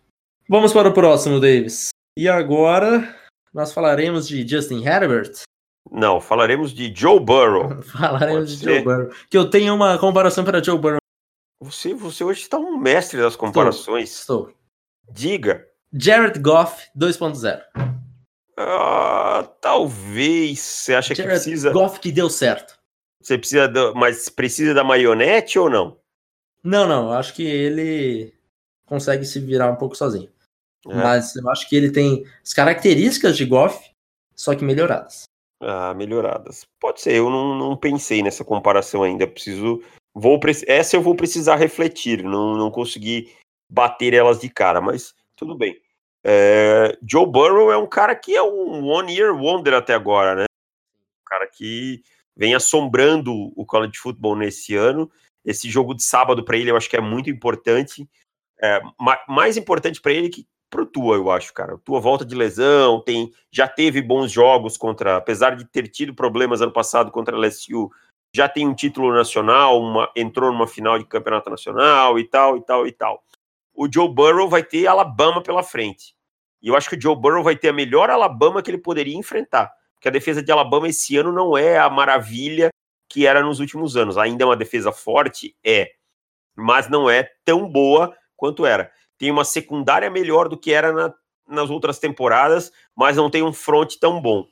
Vamos para o próximo, Davis. E agora nós falaremos de Justin Herbert. Não, falaremos de Joe Burrow. falaremos Pode de ser? Joe Burrow. Que eu tenho uma comparação para Joe Burrow. Você, você hoje está um mestre das comparações. Estou. Estou. Diga. Jared Goff 2.0. Ah, talvez. Você acha Jared que precisa. Goff que deu certo. Você precisa. Do... Mas precisa da maionete ou não? Não, não. Acho que ele consegue se virar um pouco sozinho. É. Mas eu acho que ele tem as características de Goff, só que melhoradas. Ah, melhoradas. Pode ser. Eu não, não pensei nessa comparação ainda. Preciso. Vou, essa eu vou precisar refletir. Não, não consegui bater elas de cara, mas tudo bem. É, Joe Burrow é um cara que é um one year wonder até agora, né? Um cara que vem assombrando o college football nesse ano. Esse jogo de sábado para ele eu acho que é muito importante. É, mais importante para ele que pro Tua, eu acho, cara. O Tua volta de lesão, tem já teve bons jogos contra, apesar de ter tido problemas ano passado contra a LSU, já tem um título nacional, uma, entrou numa final de campeonato nacional e tal, e tal, e tal o Joe Burrow vai ter Alabama pela frente. E eu acho que o Joe Burrow vai ter a melhor Alabama que ele poderia enfrentar. Porque a defesa de Alabama esse ano não é a maravilha que era nos últimos anos. Ainda é uma defesa forte? É. Mas não é tão boa quanto era. Tem uma secundária melhor do que era na, nas outras temporadas, mas não tem um front tão bom.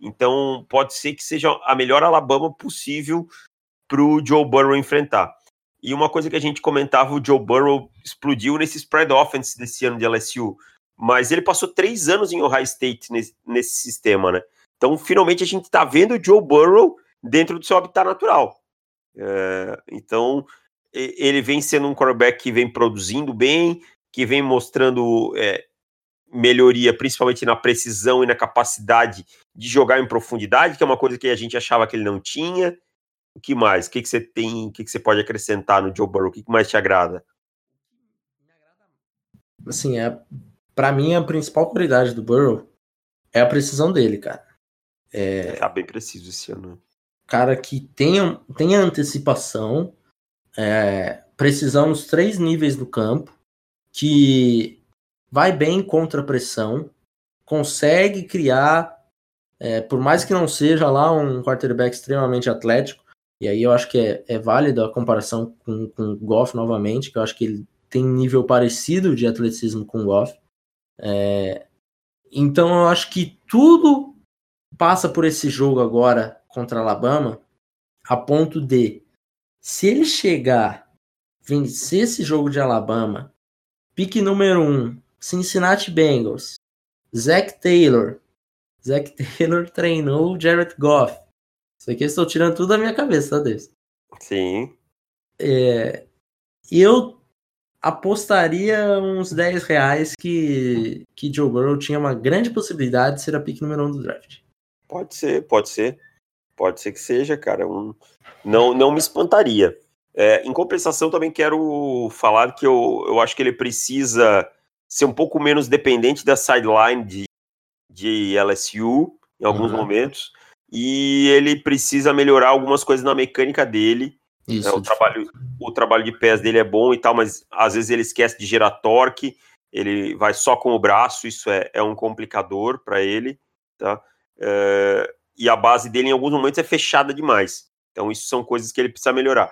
Então pode ser que seja a melhor Alabama possível para o Joe Burrow enfrentar. E uma coisa que a gente comentava, o Joe Burrow explodiu nesse spread offense desse ano de LSU. Mas ele passou três anos em Ohio State nesse, nesse sistema, né? Então, finalmente, a gente está vendo o Joe Burrow dentro do seu habitat natural. É, então, ele vem sendo um quarterback que vem produzindo bem, que vem mostrando é, melhoria, principalmente na precisão e na capacidade de jogar em profundidade, que é uma coisa que a gente achava que ele não tinha. O que mais? O que, que você tem? O que, que você pode acrescentar no Joe Burrow? O que, que mais te agrada? Assim, é, para mim, a principal qualidade do Burrow é a precisão dele, cara. É, tá bem preciso esse ano. Cara que tem, tem antecipação, é, precisão nos três níveis do campo, que vai bem contra a pressão, consegue criar, é, por mais que não seja lá um quarterback extremamente atlético, e aí eu acho que é, é válido a comparação com, com o Goff novamente, que eu acho que ele tem nível parecido de atleticismo com o Goff. É, então eu acho que tudo passa por esse jogo agora contra Alabama, a ponto de, se ele chegar, vencer esse jogo de Alabama, pique número 1, um, Cincinnati Bengals, Zach Taylor. Zach Taylor treinou Jared Goff. Isso aqui eu estou tirando tudo da minha cabeça, tá, Deus? Sim. É, eu apostaria uns 10 reais que, que Joe Burrow tinha uma grande possibilidade de ser a pick número 1 um do draft. Pode ser, pode ser. Pode ser que seja, cara. Um... Não, não me espantaria. É, em compensação, também quero falar que eu, eu acho que ele precisa ser um pouco menos dependente da sideline de, de LSU em alguns uhum. momentos e ele precisa melhorar algumas coisas na mecânica dele. Isso, né? o, trabalho, o trabalho de pés dele é bom e tal, mas às vezes ele esquece de gerar torque. ele vai só com o braço, isso é, é um complicador para ele, tá? É, e a base dele em alguns momentos é fechada demais. Então isso são coisas que ele precisa melhorar.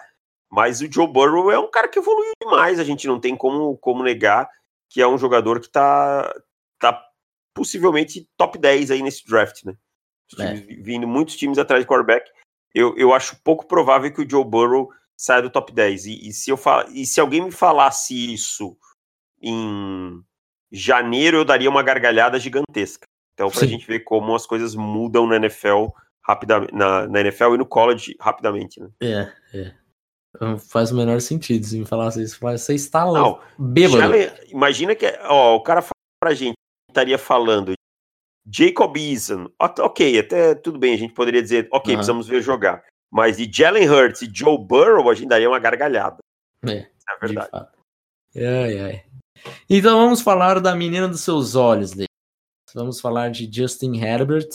Mas o Joe Burrow é um cara que evoluiu demais, a gente não tem como, como negar que é um jogador que está tá possivelmente top 10 aí nesse draft, né? É. Vindo muitos times atrás de quarterback. Eu, eu acho pouco provável que o Joe Burrow saia do top 10. E, e se, eu fal... e se alguém me falasse isso em janeiro, eu daria uma gargalhada gigantesca. Então, para a gente ver como as coisas mudam na NFL rapidamente, na, na NFL e no college rapidamente, né? É, é. Não faz o menor sentido se me falasse isso. Você está lá, bêbado. imagina que ó, o cara fala pra gente, estaria falando Jacob Eason, ok, até tudo bem, a gente poderia dizer, ok, uhum. precisamos ver jogar. Mas de Jalen Hurts e Joe Burrow, a gente daria uma gargalhada. É, é verdade. Ai, ai. Então vamos falar da menina dos seus olhos dele. Vamos falar de Justin Herbert,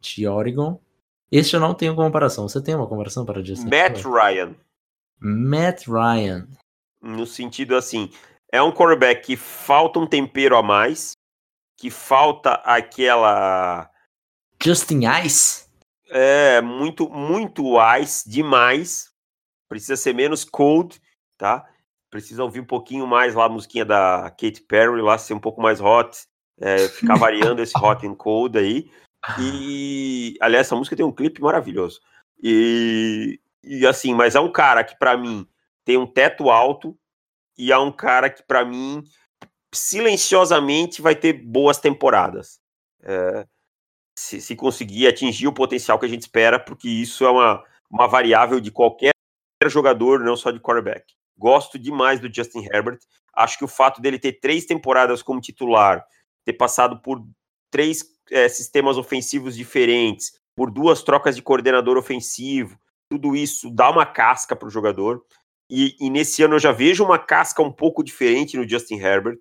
de Oregon. Este eu não tenho comparação. Você tem uma comparação para Justin Matt Herbert? Ryan. Matt Ryan. No sentido assim, é um quarterback que falta um tempero a mais, que falta aquela. Justin Ice? É, muito, muito ice demais. Precisa ser menos cold, tá? Precisa ouvir um pouquinho mais lá a musiquinha da Katy Perry, lá ser um pouco mais hot. É, ficar variando esse hot and cold aí. E, aliás, essa música tem um clipe maravilhoso. E, e assim, mas é um cara que para mim tem um teto alto e é um cara que para mim silenciosamente vai ter boas temporadas. É, se, se, conseguir atingir o potencial que a gente espera, porque isso é uma, uma variável de qualquer jogador, não só de quarterback. Gosto demais do Justin Herbert. Acho que o fato dele ter três temporadas como titular, ter passado por três é, sistemas ofensivos diferentes, por duas trocas de coordenador ofensivo, tudo isso dá uma casca para o jogador. E, e, nesse ano eu já vejo uma casca um pouco diferente no Justin Herbert.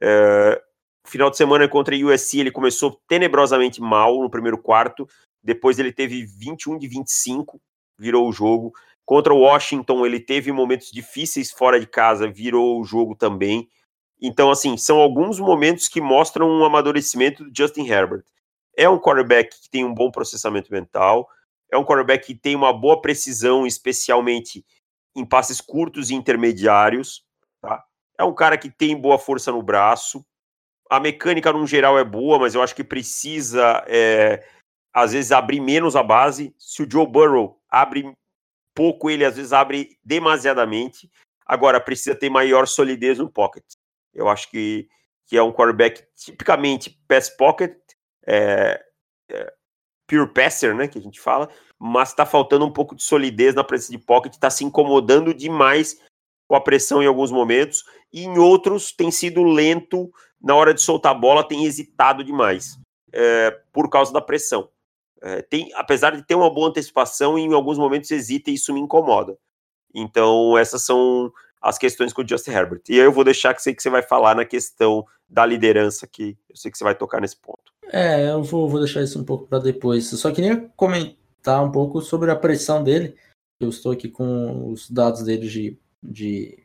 É, final de semana contra a USC ele começou tenebrosamente mal no primeiro quarto, depois ele teve 21 de 25, virou o jogo. Contra o Washington ele teve momentos difíceis fora de casa, virou o jogo também. Então, assim, são alguns momentos que mostram um amadurecimento do Justin Herbert. É um quarterback que tem um bom processamento mental, é um quarterback que tem uma boa precisão, especialmente em passes curtos e intermediários. Tá? É um cara que tem boa força no braço. A mecânica, no geral, é boa, mas eu acho que precisa, é, às vezes, abrir menos a base. Se o Joe Burrow abre pouco, ele às vezes abre demasiadamente. Agora, precisa ter maior solidez no pocket. Eu acho que, que é um quarterback tipicamente pass pocket. É, é, pure passer, né, que a gente fala, mas está faltando um pouco de solidez na presença de pocket, está se incomodando demais com a pressão em alguns momentos, e em outros tem sido lento na hora de soltar a bola, tem hesitado demais é, por causa da pressão. É, tem, apesar de ter uma boa antecipação, em alguns momentos hesita e isso me incomoda. Então, essas são as questões com o Justin Herbert. E aí eu vou deixar que sei que você vai falar na questão da liderança, que eu sei que você vai tocar nesse ponto. É, eu vou, vou deixar isso um pouco para depois. Eu só queria comentar um pouco sobre a pressão dele. Eu estou aqui com os dados dele de, de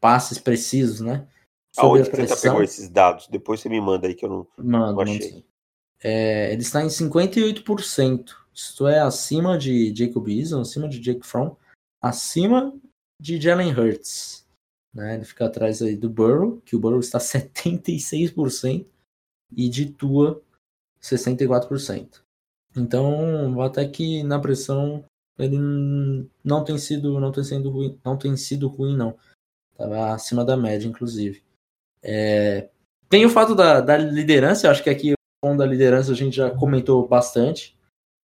passes precisos, né? Sobre Aonde a pressão. você pegou esses dados? Depois você me manda aí que eu não, mando, não achei. É, ele está em 58%. Isto é acima de Jacob Eason, acima de Jake Fromm, acima de Jalen Hurts. Né? Ele fica atrás aí do Burrow, que o Burrow está 76%, e de Tua 64%. Então, até que na pressão ele não tem sido não tem sido ruim, não tem sido ruim não. Tava acima da média inclusive. É, tem o fato da, da liderança, acho que aqui o da liderança a gente já comentou bastante.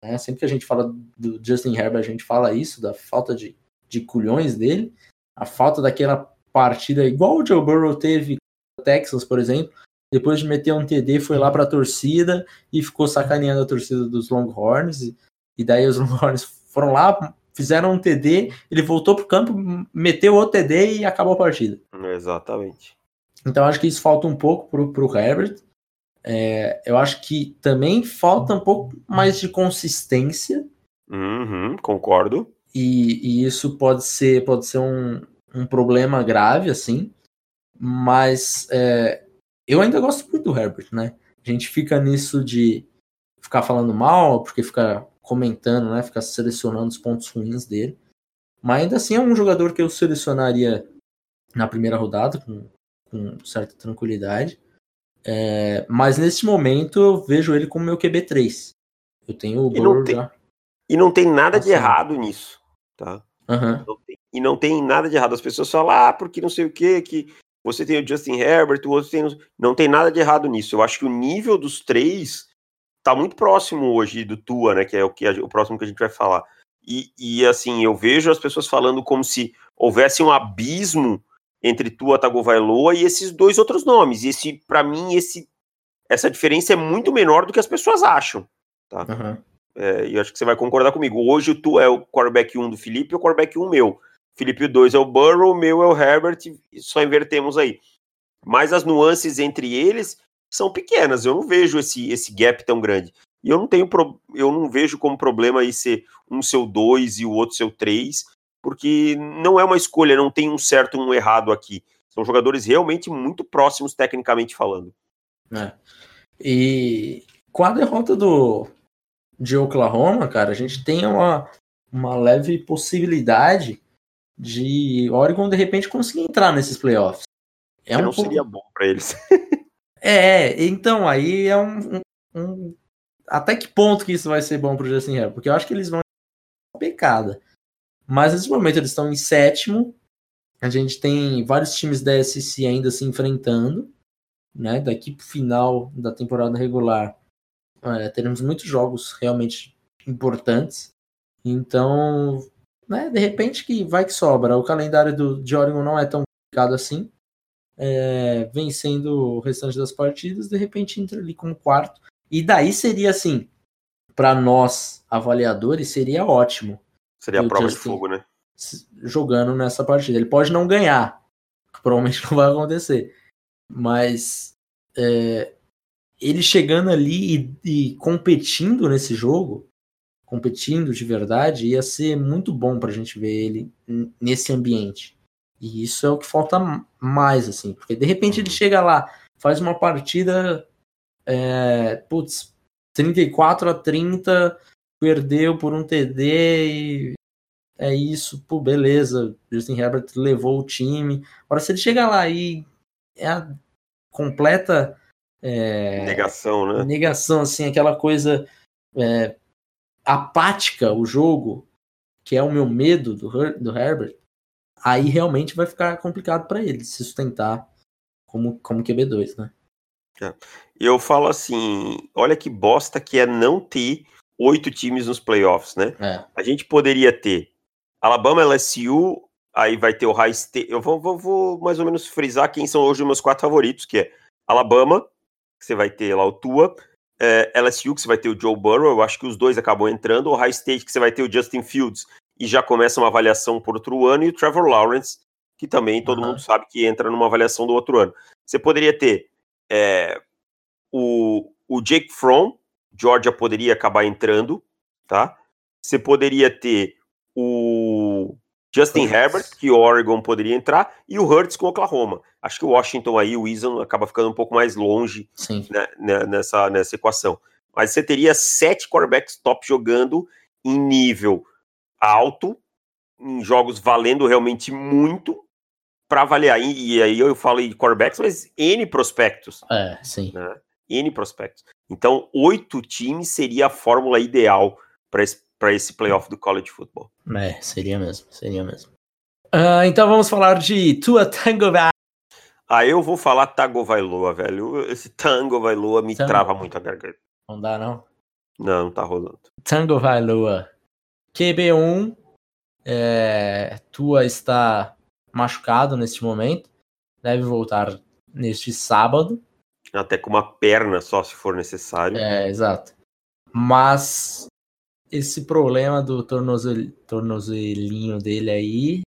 Né? Sempre que a gente fala do Justin Herbert, a gente fala isso, da falta de, de culhões dele, a falta daquela partida igual o Joe Burrow teve Texas, por exemplo, depois de meter um TD, foi lá para a torcida e ficou sacaneando a torcida dos Longhorns. E, e daí os Longhorns foram lá, fizeram um TD, ele voltou pro campo, meteu outro TD e acabou a partida. Exatamente. Então acho que isso falta um pouco pro, pro Herbert. É, eu acho que também falta um pouco mais de consistência. Uhum, concordo. E, e, isso pode ser, pode ser um, um problema grave, assim. Mas é, eu ainda gosto muito do Herbert, né? A gente fica nisso de ficar falando mal, porque fica comentando, né? Ficar selecionando os pontos ruins dele. Mas ainda assim é um jogador que eu selecionaria na primeira rodada, com, com certa tranquilidade. É, mas nesse momento eu vejo ele como meu QB3. Eu tenho o Burrow já. E não tem nada assim. de errado nisso, tá? Uhum. Não tem, e não tem nada de errado. As pessoas falam, ah, porque não sei o que, que você tem o Justin Herbert, o outro tem. Não tem nada de errado nisso. Eu acho que o nível dos três tá muito próximo hoje do Tua, né? Que é o, que o próximo que a gente vai falar. E, e assim, eu vejo as pessoas falando como se houvesse um abismo entre Tua Tagovailoa e esses dois outros nomes. E esse, para mim, esse, essa diferença é muito menor do que as pessoas acham. Tá? Uhum. É, e eu acho que você vai concordar comigo. Hoje o Tua é o quarterback 1 do Felipe e o quarterback 1 meu. Felipe 2 é o Burrow, o meu é o Herbert, só invertemos aí. Mas as nuances entre eles são pequenas. Eu não vejo esse, esse gap tão grande. E eu não tenho pro, eu não vejo como problema aí ser um seu dois e o outro seu três, porque não é uma escolha, não tem um certo e um errado aqui. São jogadores realmente muito próximos tecnicamente falando. É. E com a derrota do de Oklahoma, cara, a gente tem uma, uma leve possibilidade de Oregon de repente conseguir entrar nesses playoffs. É um não pouco... seria bom para eles. É, então aí é um, um, um, Até que ponto que isso vai ser bom pro Justin Herbert? Porque eu acho que eles vão pecada. Mas nesse momento eles estão em sétimo. A gente tem vários times da SEC ainda se enfrentando. Né? Daqui pro final da temporada regular, é, teremos muitos jogos realmente importantes. Então, né, de repente que vai que sobra. O calendário do, de Oregon não é tão complicado assim é, vencendo o restante das partidas, de repente entra ali como quarto. E daí seria assim, para nós avaliadores, seria ótimo. Seria a prova de fogo, né? Jogando nessa partida. Ele pode não ganhar, provavelmente não vai acontecer. Mas é, ele chegando ali e, e, competindo nesse jogo, competindo de verdade, ia ser muito bom para a gente ver ele nesse ambiente. E isso é o que falta mais, assim, porque de repente ele uhum. chega lá, faz uma partida, é, putz, 34 a 30, perdeu por um TD e é isso, pô, beleza, Justin Herbert levou o time. Agora, se ele chega lá e é a completa é, negação, né? Negação, assim, aquela coisa é, apática, o jogo, que é o meu medo do, do Herbert, aí realmente vai ficar complicado para ele se sustentar como, como QB2, né? É. Eu falo assim, olha que bosta que é não ter oito times nos playoffs, né? É. A gente poderia ter Alabama, LSU, aí vai ter o High State. Eu vou, vou, vou, mais ou menos frisar quem são hoje os meus quatro favoritos, que é Alabama, que você vai ter lá o Tua, é, LSU, que você vai ter o Joe Burrow, eu acho que os dois acabam entrando, o High State, que você vai ter o Justin Fields, e já começa uma avaliação por outro ano, e o Trevor Lawrence, que também todo uhum. mundo sabe que entra numa avaliação do outro ano. Você poderia ter é, o, o Jake Fromm, Georgia poderia acabar entrando, tá? Você poderia ter o Justin Herbert, que o Oregon poderia entrar, e o Hurts com Oklahoma. Acho que o Washington aí, o Eason, acaba ficando um pouco mais longe né, né, nessa, nessa equação. Mas você teria sete quarterbacks top jogando em nível alto, em jogos valendo realmente muito para avaliar. E, e, aí eu falei de quarterbacks, mas N prospectos. É, sim. Né? N prospectos. Então, oito times seria a fórmula ideal para esse, esse playoff do college football. É, seria mesmo, seria mesmo. Uh, então vamos falar de Tua Tango Vai. Ah, eu vou falar Tagovailoa, velho. Esse Tango Vailoa me Tango. trava muito a garganta. Não dá, não? Não, não tá rolando. Tango Vailoa. QB1, é, Tua está machucado neste momento, deve voltar neste sábado. Até com uma perna só, se for necessário. É, exato. Mas esse problema do tornozelo, tornozelinho dele aí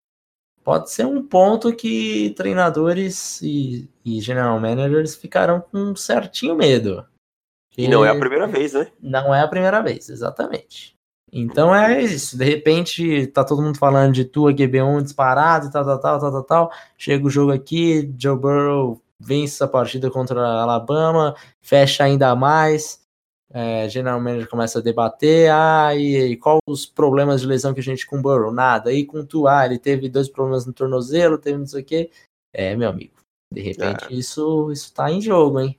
pode ser um ponto que treinadores e, e general managers ficaram com um certinho medo. E não é a primeira vez, né? Não é a primeira vez, exatamente. Então é isso. De repente, tá todo mundo falando de tua QB1 disparado e tal, tal, tal, tal, tal, tal. Chega o jogo aqui, Joe Burrow vence a partida contra a Alabama, fecha ainda mais. É, General Manager começa a debater, ah, e, e qual os problemas de lesão que a gente com o Burrow? Nada. Aí com o Tua, ele teve dois problemas no tornozelo, teve não sei o quê. É, meu amigo, de repente é. isso, isso tá em jogo, hein?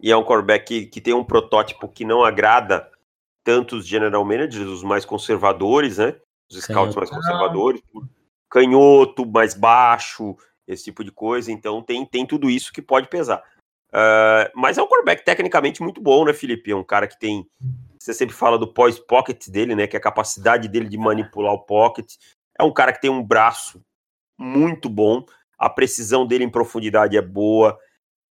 E é um quarterback que, que tem um protótipo que não agrada tanto os general managers, os mais conservadores, né? Os scouts mais conservadores, canhoto, mais baixo, esse tipo de coisa. Então tem, tem tudo isso que pode pesar. Uh, mas é um quarterback tecnicamente muito bom, né, Felipe? É um cara que tem. Você sempre fala do pós-pocket dele, né? Que é a capacidade dele de manipular o pocket. É um cara que tem um braço muito bom. A precisão dele em profundidade é boa.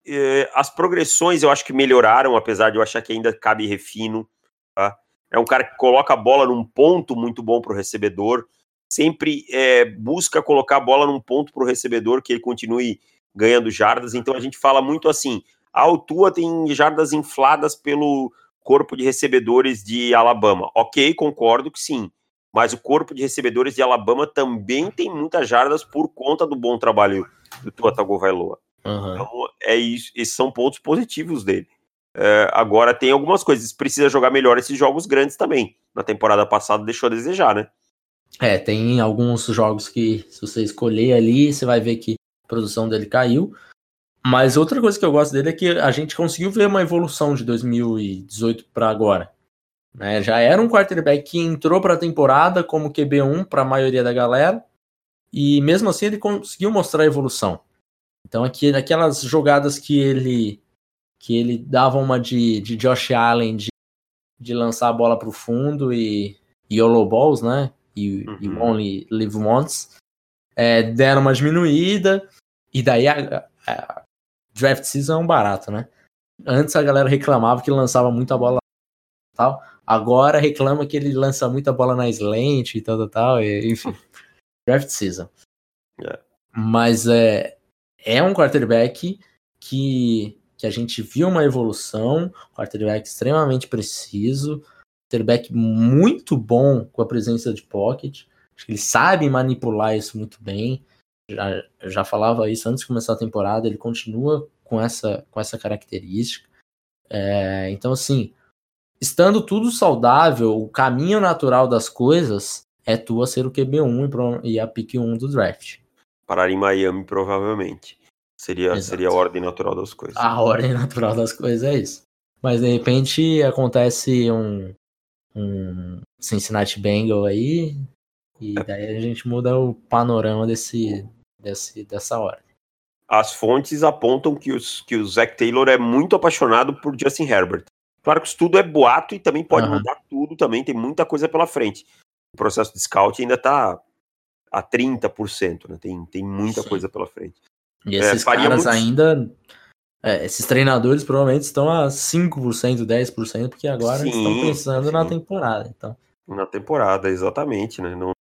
Uh, as progressões eu acho que melhoraram, apesar de eu achar que ainda cabe refino. Tá? É um cara que coloca a bola num ponto muito bom para o recebedor. Sempre é, busca colocar a bola num ponto para o recebedor que ele continue ganhando jardas. Então a gente fala muito assim: a Altua tem jardas infladas pelo corpo de recebedores de Alabama. Ok, concordo que sim. Mas o corpo de recebedores de Alabama também tem muitas jardas por conta do bom trabalho do Tua Tagovailoa. Uhum. Então, é isso, esses são pontos positivos dele. É, agora tem algumas coisas, precisa jogar melhor esses jogos grandes também. Na temporada passada deixou a desejar, né? É, tem alguns jogos que, se você escolher ali, você vai ver que produção dele caiu. Mas outra coisa que eu gosto dele é que a gente conseguiu ver uma evolução de 2018 para agora. Né? Já era um quarterback que entrou para a temporada como QB1 para a maioria da galera, e mesmo assim ele conseguiu mostrar a evolução. Então aqui naquelas jogadas que ele que ele dava uma de, de Josh Allen de, de lançar a bola para o fundo e YOLO Balls, né? E, uhum. e Only Live Once. É, deram uma diminuída. E daí a, a, draft season é um barato, né? Antes a galera reclamava que lançava muita bola tal. Agora reclama que ele lança muita bola na slant e tal, tal, tal. E, enfim, draft season. Yeah. É. Mas é, é um quarterback que, que a gente viu uma evolução, quarterback extremamente preciso, quarterback muito bom com a presença de pocket. Acho que ele sabe manipular isso muito bem já, já falava isso antes de começar a temporada, ele continua com essa, com essa característica. É, então, assim, estando tudo saudável, o caminho natural das coisas é tua ser o QB1 e a pick 1 do draft. Parar em Miami, provavelmente. Seria, seria a ordem natural das coisas. A ordem natural das coisas é isso. Mas de repente acontece um, um Cincinnati Bengal aí, e é. daí a gente muda o panorama desse, desse, dessa ordem. As fontes apontam que, os, que o Zach Taylor é muito apaixonado por Justin Herbert. Claro que isso tudo é boato e também pode uhum. mudar tudo, também tem muita coisa pela frente. O processo de scout ainda está a 30%, né? Tem, tem muita Sim. coisa pela frente. E esses é, caras muito... ainda. É, esses treinadores provavelmente estão a 5%, 10%, porque agora sim, estão pensando sim. na temporada. Então. Na temporada, exatamente, né? Não,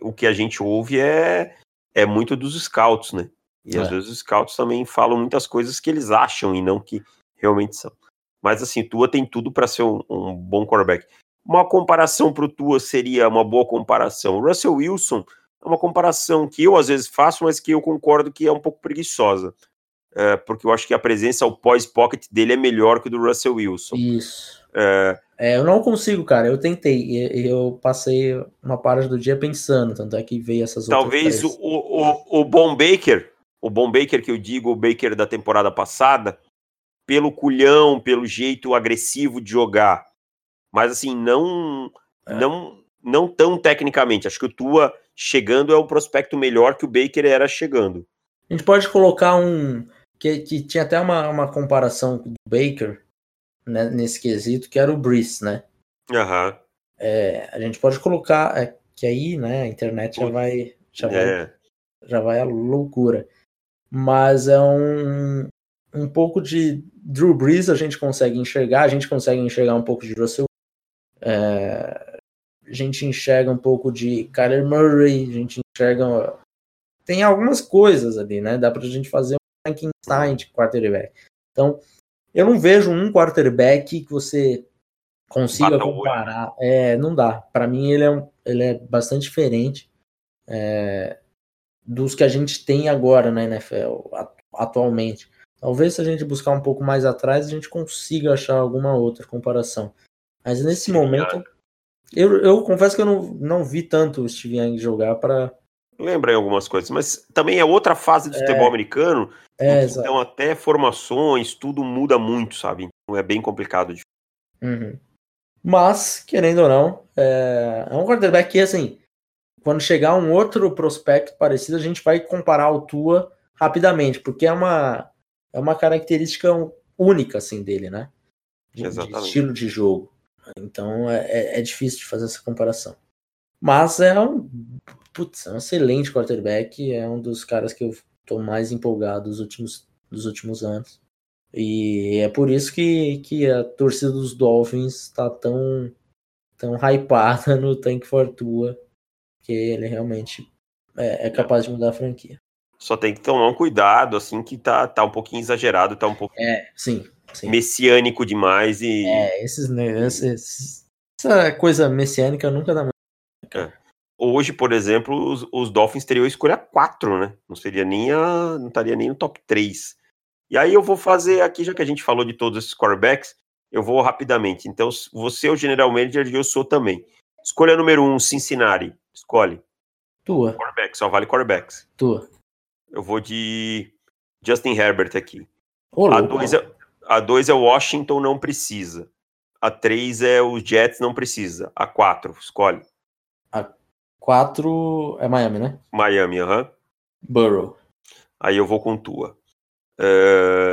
o que a gente ouve é é muito dos scouts, né? E é. às vezes os scouts também falam muitas coisas que eles acham e não que realmente são. Mas assim, Tua tem tudo para ser um, um, bom quarterback. Uma comparação para o Tua seria uma boa comparação. O Russell Wilson é uma comparação que eu às vezes faço, mas que eu concordo que é um pouco preguiçosa. É, porque eu acho que a presença ao pós-pocket dele é melhor que o do Russell Wilson. Isso. É, é, eu não consigo, cara. Eu tentei. Eu passei uma parte do dia pensando, tanto é que veio essas Talvez outras. Talvez o, o, o Bom Baker, o Bom Baker que eu digo, o Baker da temporada passada, pelo culhão, pelo jeito agressivo de jogar. Mas assim, não. É. não não tão tecnicamente. Acho que o Tua chegando é um prospecto melhor que o Baker era chegando. A gente pode colocar um. Que, que tinha até uma, uma comparação do Baker né, nesse quesito, que era o Breeze, né? Uhum. É, a gente pode colocar é, que aí, né, a internet já vai, já vai, é. já vai a loucura. Mas é um, um pouco de Drew Brees a gente consegue enxergar, a gente consegue enxergar um pouco de Russell. É, a gente enxerga um pouco de Kyler Murray, a gente enxerga. Tem algumas coisas ali, né? Dá pra gente fazer um Frankenstein de quarterback. Então, eu não vejo um quarterback que você consiga comparar. É, não dá. Para mim, ele é, um, ele é bastante diferente é, dos que a gente tem agora na NFL, atualmente. Talvez se a gente buscar um pouco mais atrás, a gente consiga achar alguma outra comparação. Mas nesse Sim, momento, eu, eu confesso que eu não, não vi tanto o Steve Young jogar para Lembra em algumas coisas, mas também é outra fase do é. futebol americano. É, então, até formações, tudo muda muito, sabe? Então é bem complicado de. Uhum. Mas, querendo ou não, é, é um quarterback que, assim, quando chegar um outro prospecto parecido, a gente vai comparar o Tua rapidamente, porque é uma, é uma característica única, assim, dele, né? De, de estilo de jogo. Então, é, é, é difícil de fazer essa comparação. Mas é um putz, é um excelente quarterback, é um dos caras que eu tô mais empolgado dos últimos, dos últimos anos. E é por isso que, que a torcida dos Dolphins tá tão, tão hypada no Tank Fortua, que ele realmente é, é capaz de mudar a franquia. Só tem que tomar um cuidado, assim, que tá, tá um pouquinho exagerado, tá um pouco é, sim, sim. messiânico demais e... É, esses, esses, essa coisa messiânica nunca dá mais. É hoje, por exemplo, os, os, Dolphins teriam a escolha 4, né? Não seria nem a, não estaria nem no top 3. E aí eu vou fazer aqui, já que a gente falou de todos esses quarterbacks, eu vou rapidamente. Então, você é o general manager e eu sou também. Escolha número 1, um, Cincinnati. Escolhe. Tua. Quarterback, só vale quarterbacks. Tua. Eu vou de Justin Herbert aqui. a 2 é, a dois é Washington, não precisa. A 3 é os Jets, não precisa. A 4, escolhe. A 4 é Miami, né? Miami, aham. Uhum. Burrow. Aí eu vou com tua.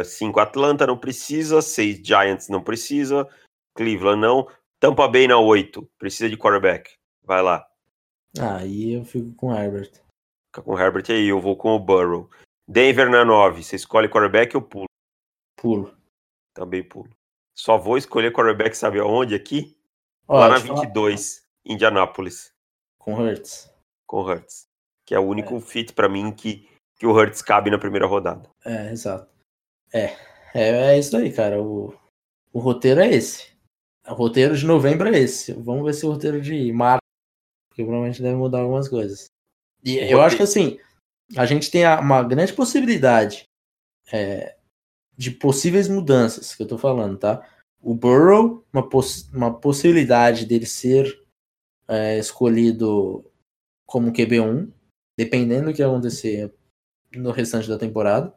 5 uh, Atlanta não precisa. 6 Giants não precisa. Cleveland não. Tampa Bay na 8. Precisa de quarterback. Vai lá. Aí eu fico com Herbert. Fica com Herbert aí, eu vou com o Burrow. Denver na 9. Você escolhe quarterback ou pulo? Pulo. Também pulo. Só vou escolher quarterback, sabe aonde aqui? Lá na 22, falar. Indianápolis. Com Hurts. Com Hurts. Que é o único é. fit para mim que, que o Hurts cabe na primeira rodada. É, exato. É, é, é isso aí, cara. O, o roteiro é esse. O roteiro de novembro é esse. Vamos ver se o roteiro de março, porque provavelmente deve mudar algumas coisas. E eu roteiro. acho que assim, a gente tem uma grande possibilidade é, de possíveis mudanças que eu tô falando, tá? O Burrow, uma, poss uma possibilidade dele ser é, escolhido como QB1, dependendo do que acontecer no restante da temporada.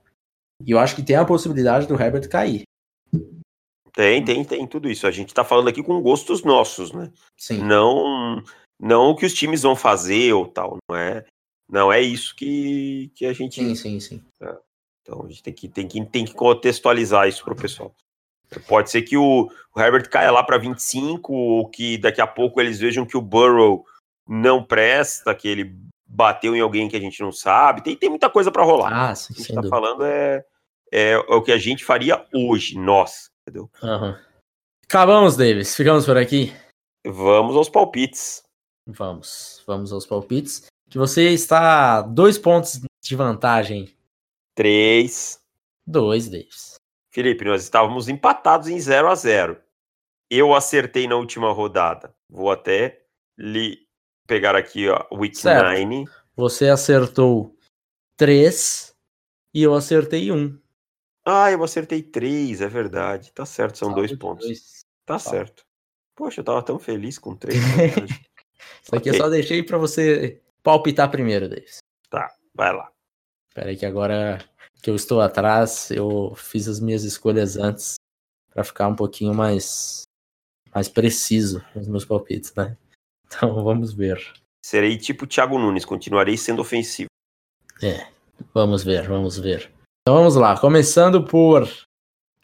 E eu acho que tem a possibilidade do Herbert cair. Tem, tem, tem tudo isso. A gente tá falando aqui com gostos nossos, né? Sim. Não, não o que os times vão fazer ou tal. Não é, não é isso que, que a gente. Sim, sim, sim. É. Então a gente tem que, tem que, tem que contextualizar isso pro pessoal. Pode ser que o, o Herbert caia lá para 25, ou que daqui a pouco eles vejam que o Burrow não presta, que ele bateu em alguém que a gente não sabe. Tem, tem muita coisa para rolar. Ah, sim, o que a gente tá dúvida. falando é, é, é, o que a gente faria hoje, nós, entendeu? Uhum. Acabamos, Davis. Ficamos por aqui. Vamos aos palpites. Vamos, vamos aos palpites. Que você está dois pontos de vantagem. Três. Dois, Davis. Felipe, nós estávamos empatados em 0 a 0 Eu acertei na última rodada. Vou até lhe pegar aqui, ó, Week 9. Você acertou 3 e eu acertei 1. Ah, eu acertei 3, é verdade. Tá certo, são dois pontos. Dois. Tá, tá certo. Poxa, eu tava tão feliz com 3. Isso aqui okay. eu só deixei para você palpitar primeiro, Davis. Tá, vai lá. Espera aí que agora que eu estou atrás, eu fiz as minhas escolhas antes para ficar um pouquinho mais mais preciso nos meus palpites, né? Então vamos ver. Serei tipo Thiago Nunes, continuarei sendo ofensivo. É, vamos ver, vamos ver. Então vamos lá, começando por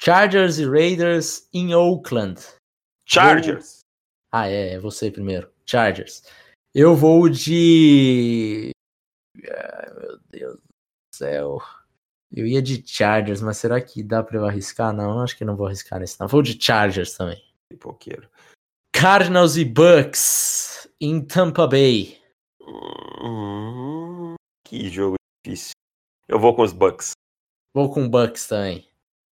Chargers e Raiders em Oakland. Chargers. Vou... Ah, é, é você primeiro. Chargers. Eu vou de. Ai, meu Deus do céu. Eu ia de Chargers, mas será que dá pra eu arriscar? Não, acho que não vou arriscar nesse não. Vou de Chargers também. Pipoqueiro. Cardinals e Bucks em Tampa Bay. Hum, que jogo difícil. Eu vou com os Bucks. Vou com Bucks também.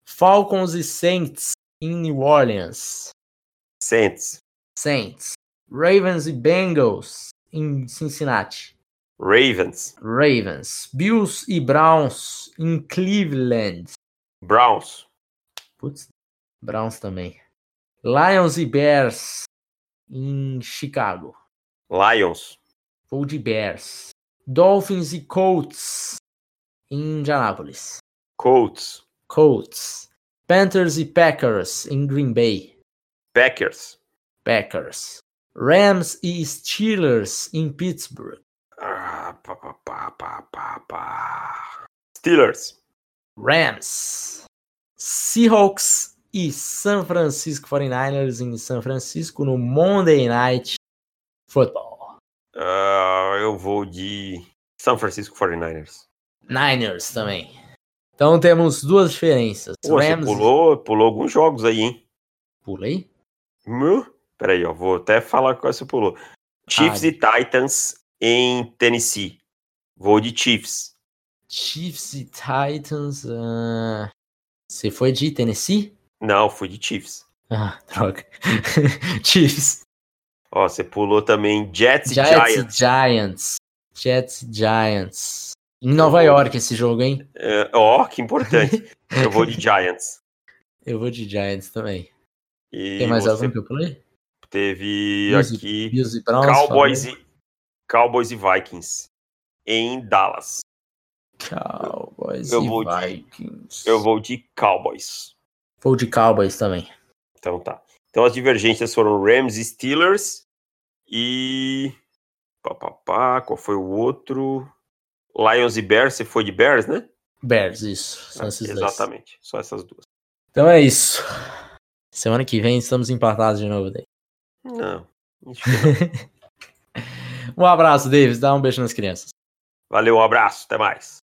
Falcons e Saints em New Orleans. Saints. Saints. Ravens e Bengals em Cincinnati. Ravens. Ravens. Bills e Browns em Cleveland. Browns. Putz, Browns também. Lions e Bears em Chicago. Lions. Vou de Bears. Dolphins e Colts em Indianapolis. Colts. Colts. Panthers e Packers em Green Bay. Packers. Packers. Rams e Steelers em Pittsburgh. Ah, pá, pá, pá, pá, pá. Steelers. Rams. Seahawks e San Francisco 49ers em São Francisco no Monday Night Football. Ah, eu vou de São Francisco 49ers. Niners também. Então temos duas diferenças. Pô, você Rams. pulou, pulou alguns jogos aí, hein? Pulei? Meu? Peraí, ó, vou até falar qual você pulou. Chiefs Ah. e Titans em Tennessee. Vou de Chiefs. Chiefs e Titans. ah, Você foi de Tennessee? Não, fui de Chiefs. Ah, droga. Chiefs. Ó, você pulou também Jets e Jets e Giants. Giants. Jets e Giants. Em Nova York esse jogo, hein? É, Ó, que importante. eu vou de Giants. Eu vou de Giants também. E Tem mais algum que eu pulei? teve aqui Browns? Cowboys e, Cowboys e Vikings em Dallas. Cowboys Eu e vou de- Vikings. Eu vou de Cowboys. Vou de Cowboys também. Então tá. Então as divergências foram Rams e Steelers e. Pá, pá, pá, qual foi o outro? Lions e Bears, você foi de Bears, né? Bears, isso. São Ah, esses dois. Exatamente, só essas duas. Então é isso. Semana que vem estamos empatados de novo, David. Não. não. Um abraço, Davis. Dá um beijo nas crianças. Valeu, um abraço, até mais.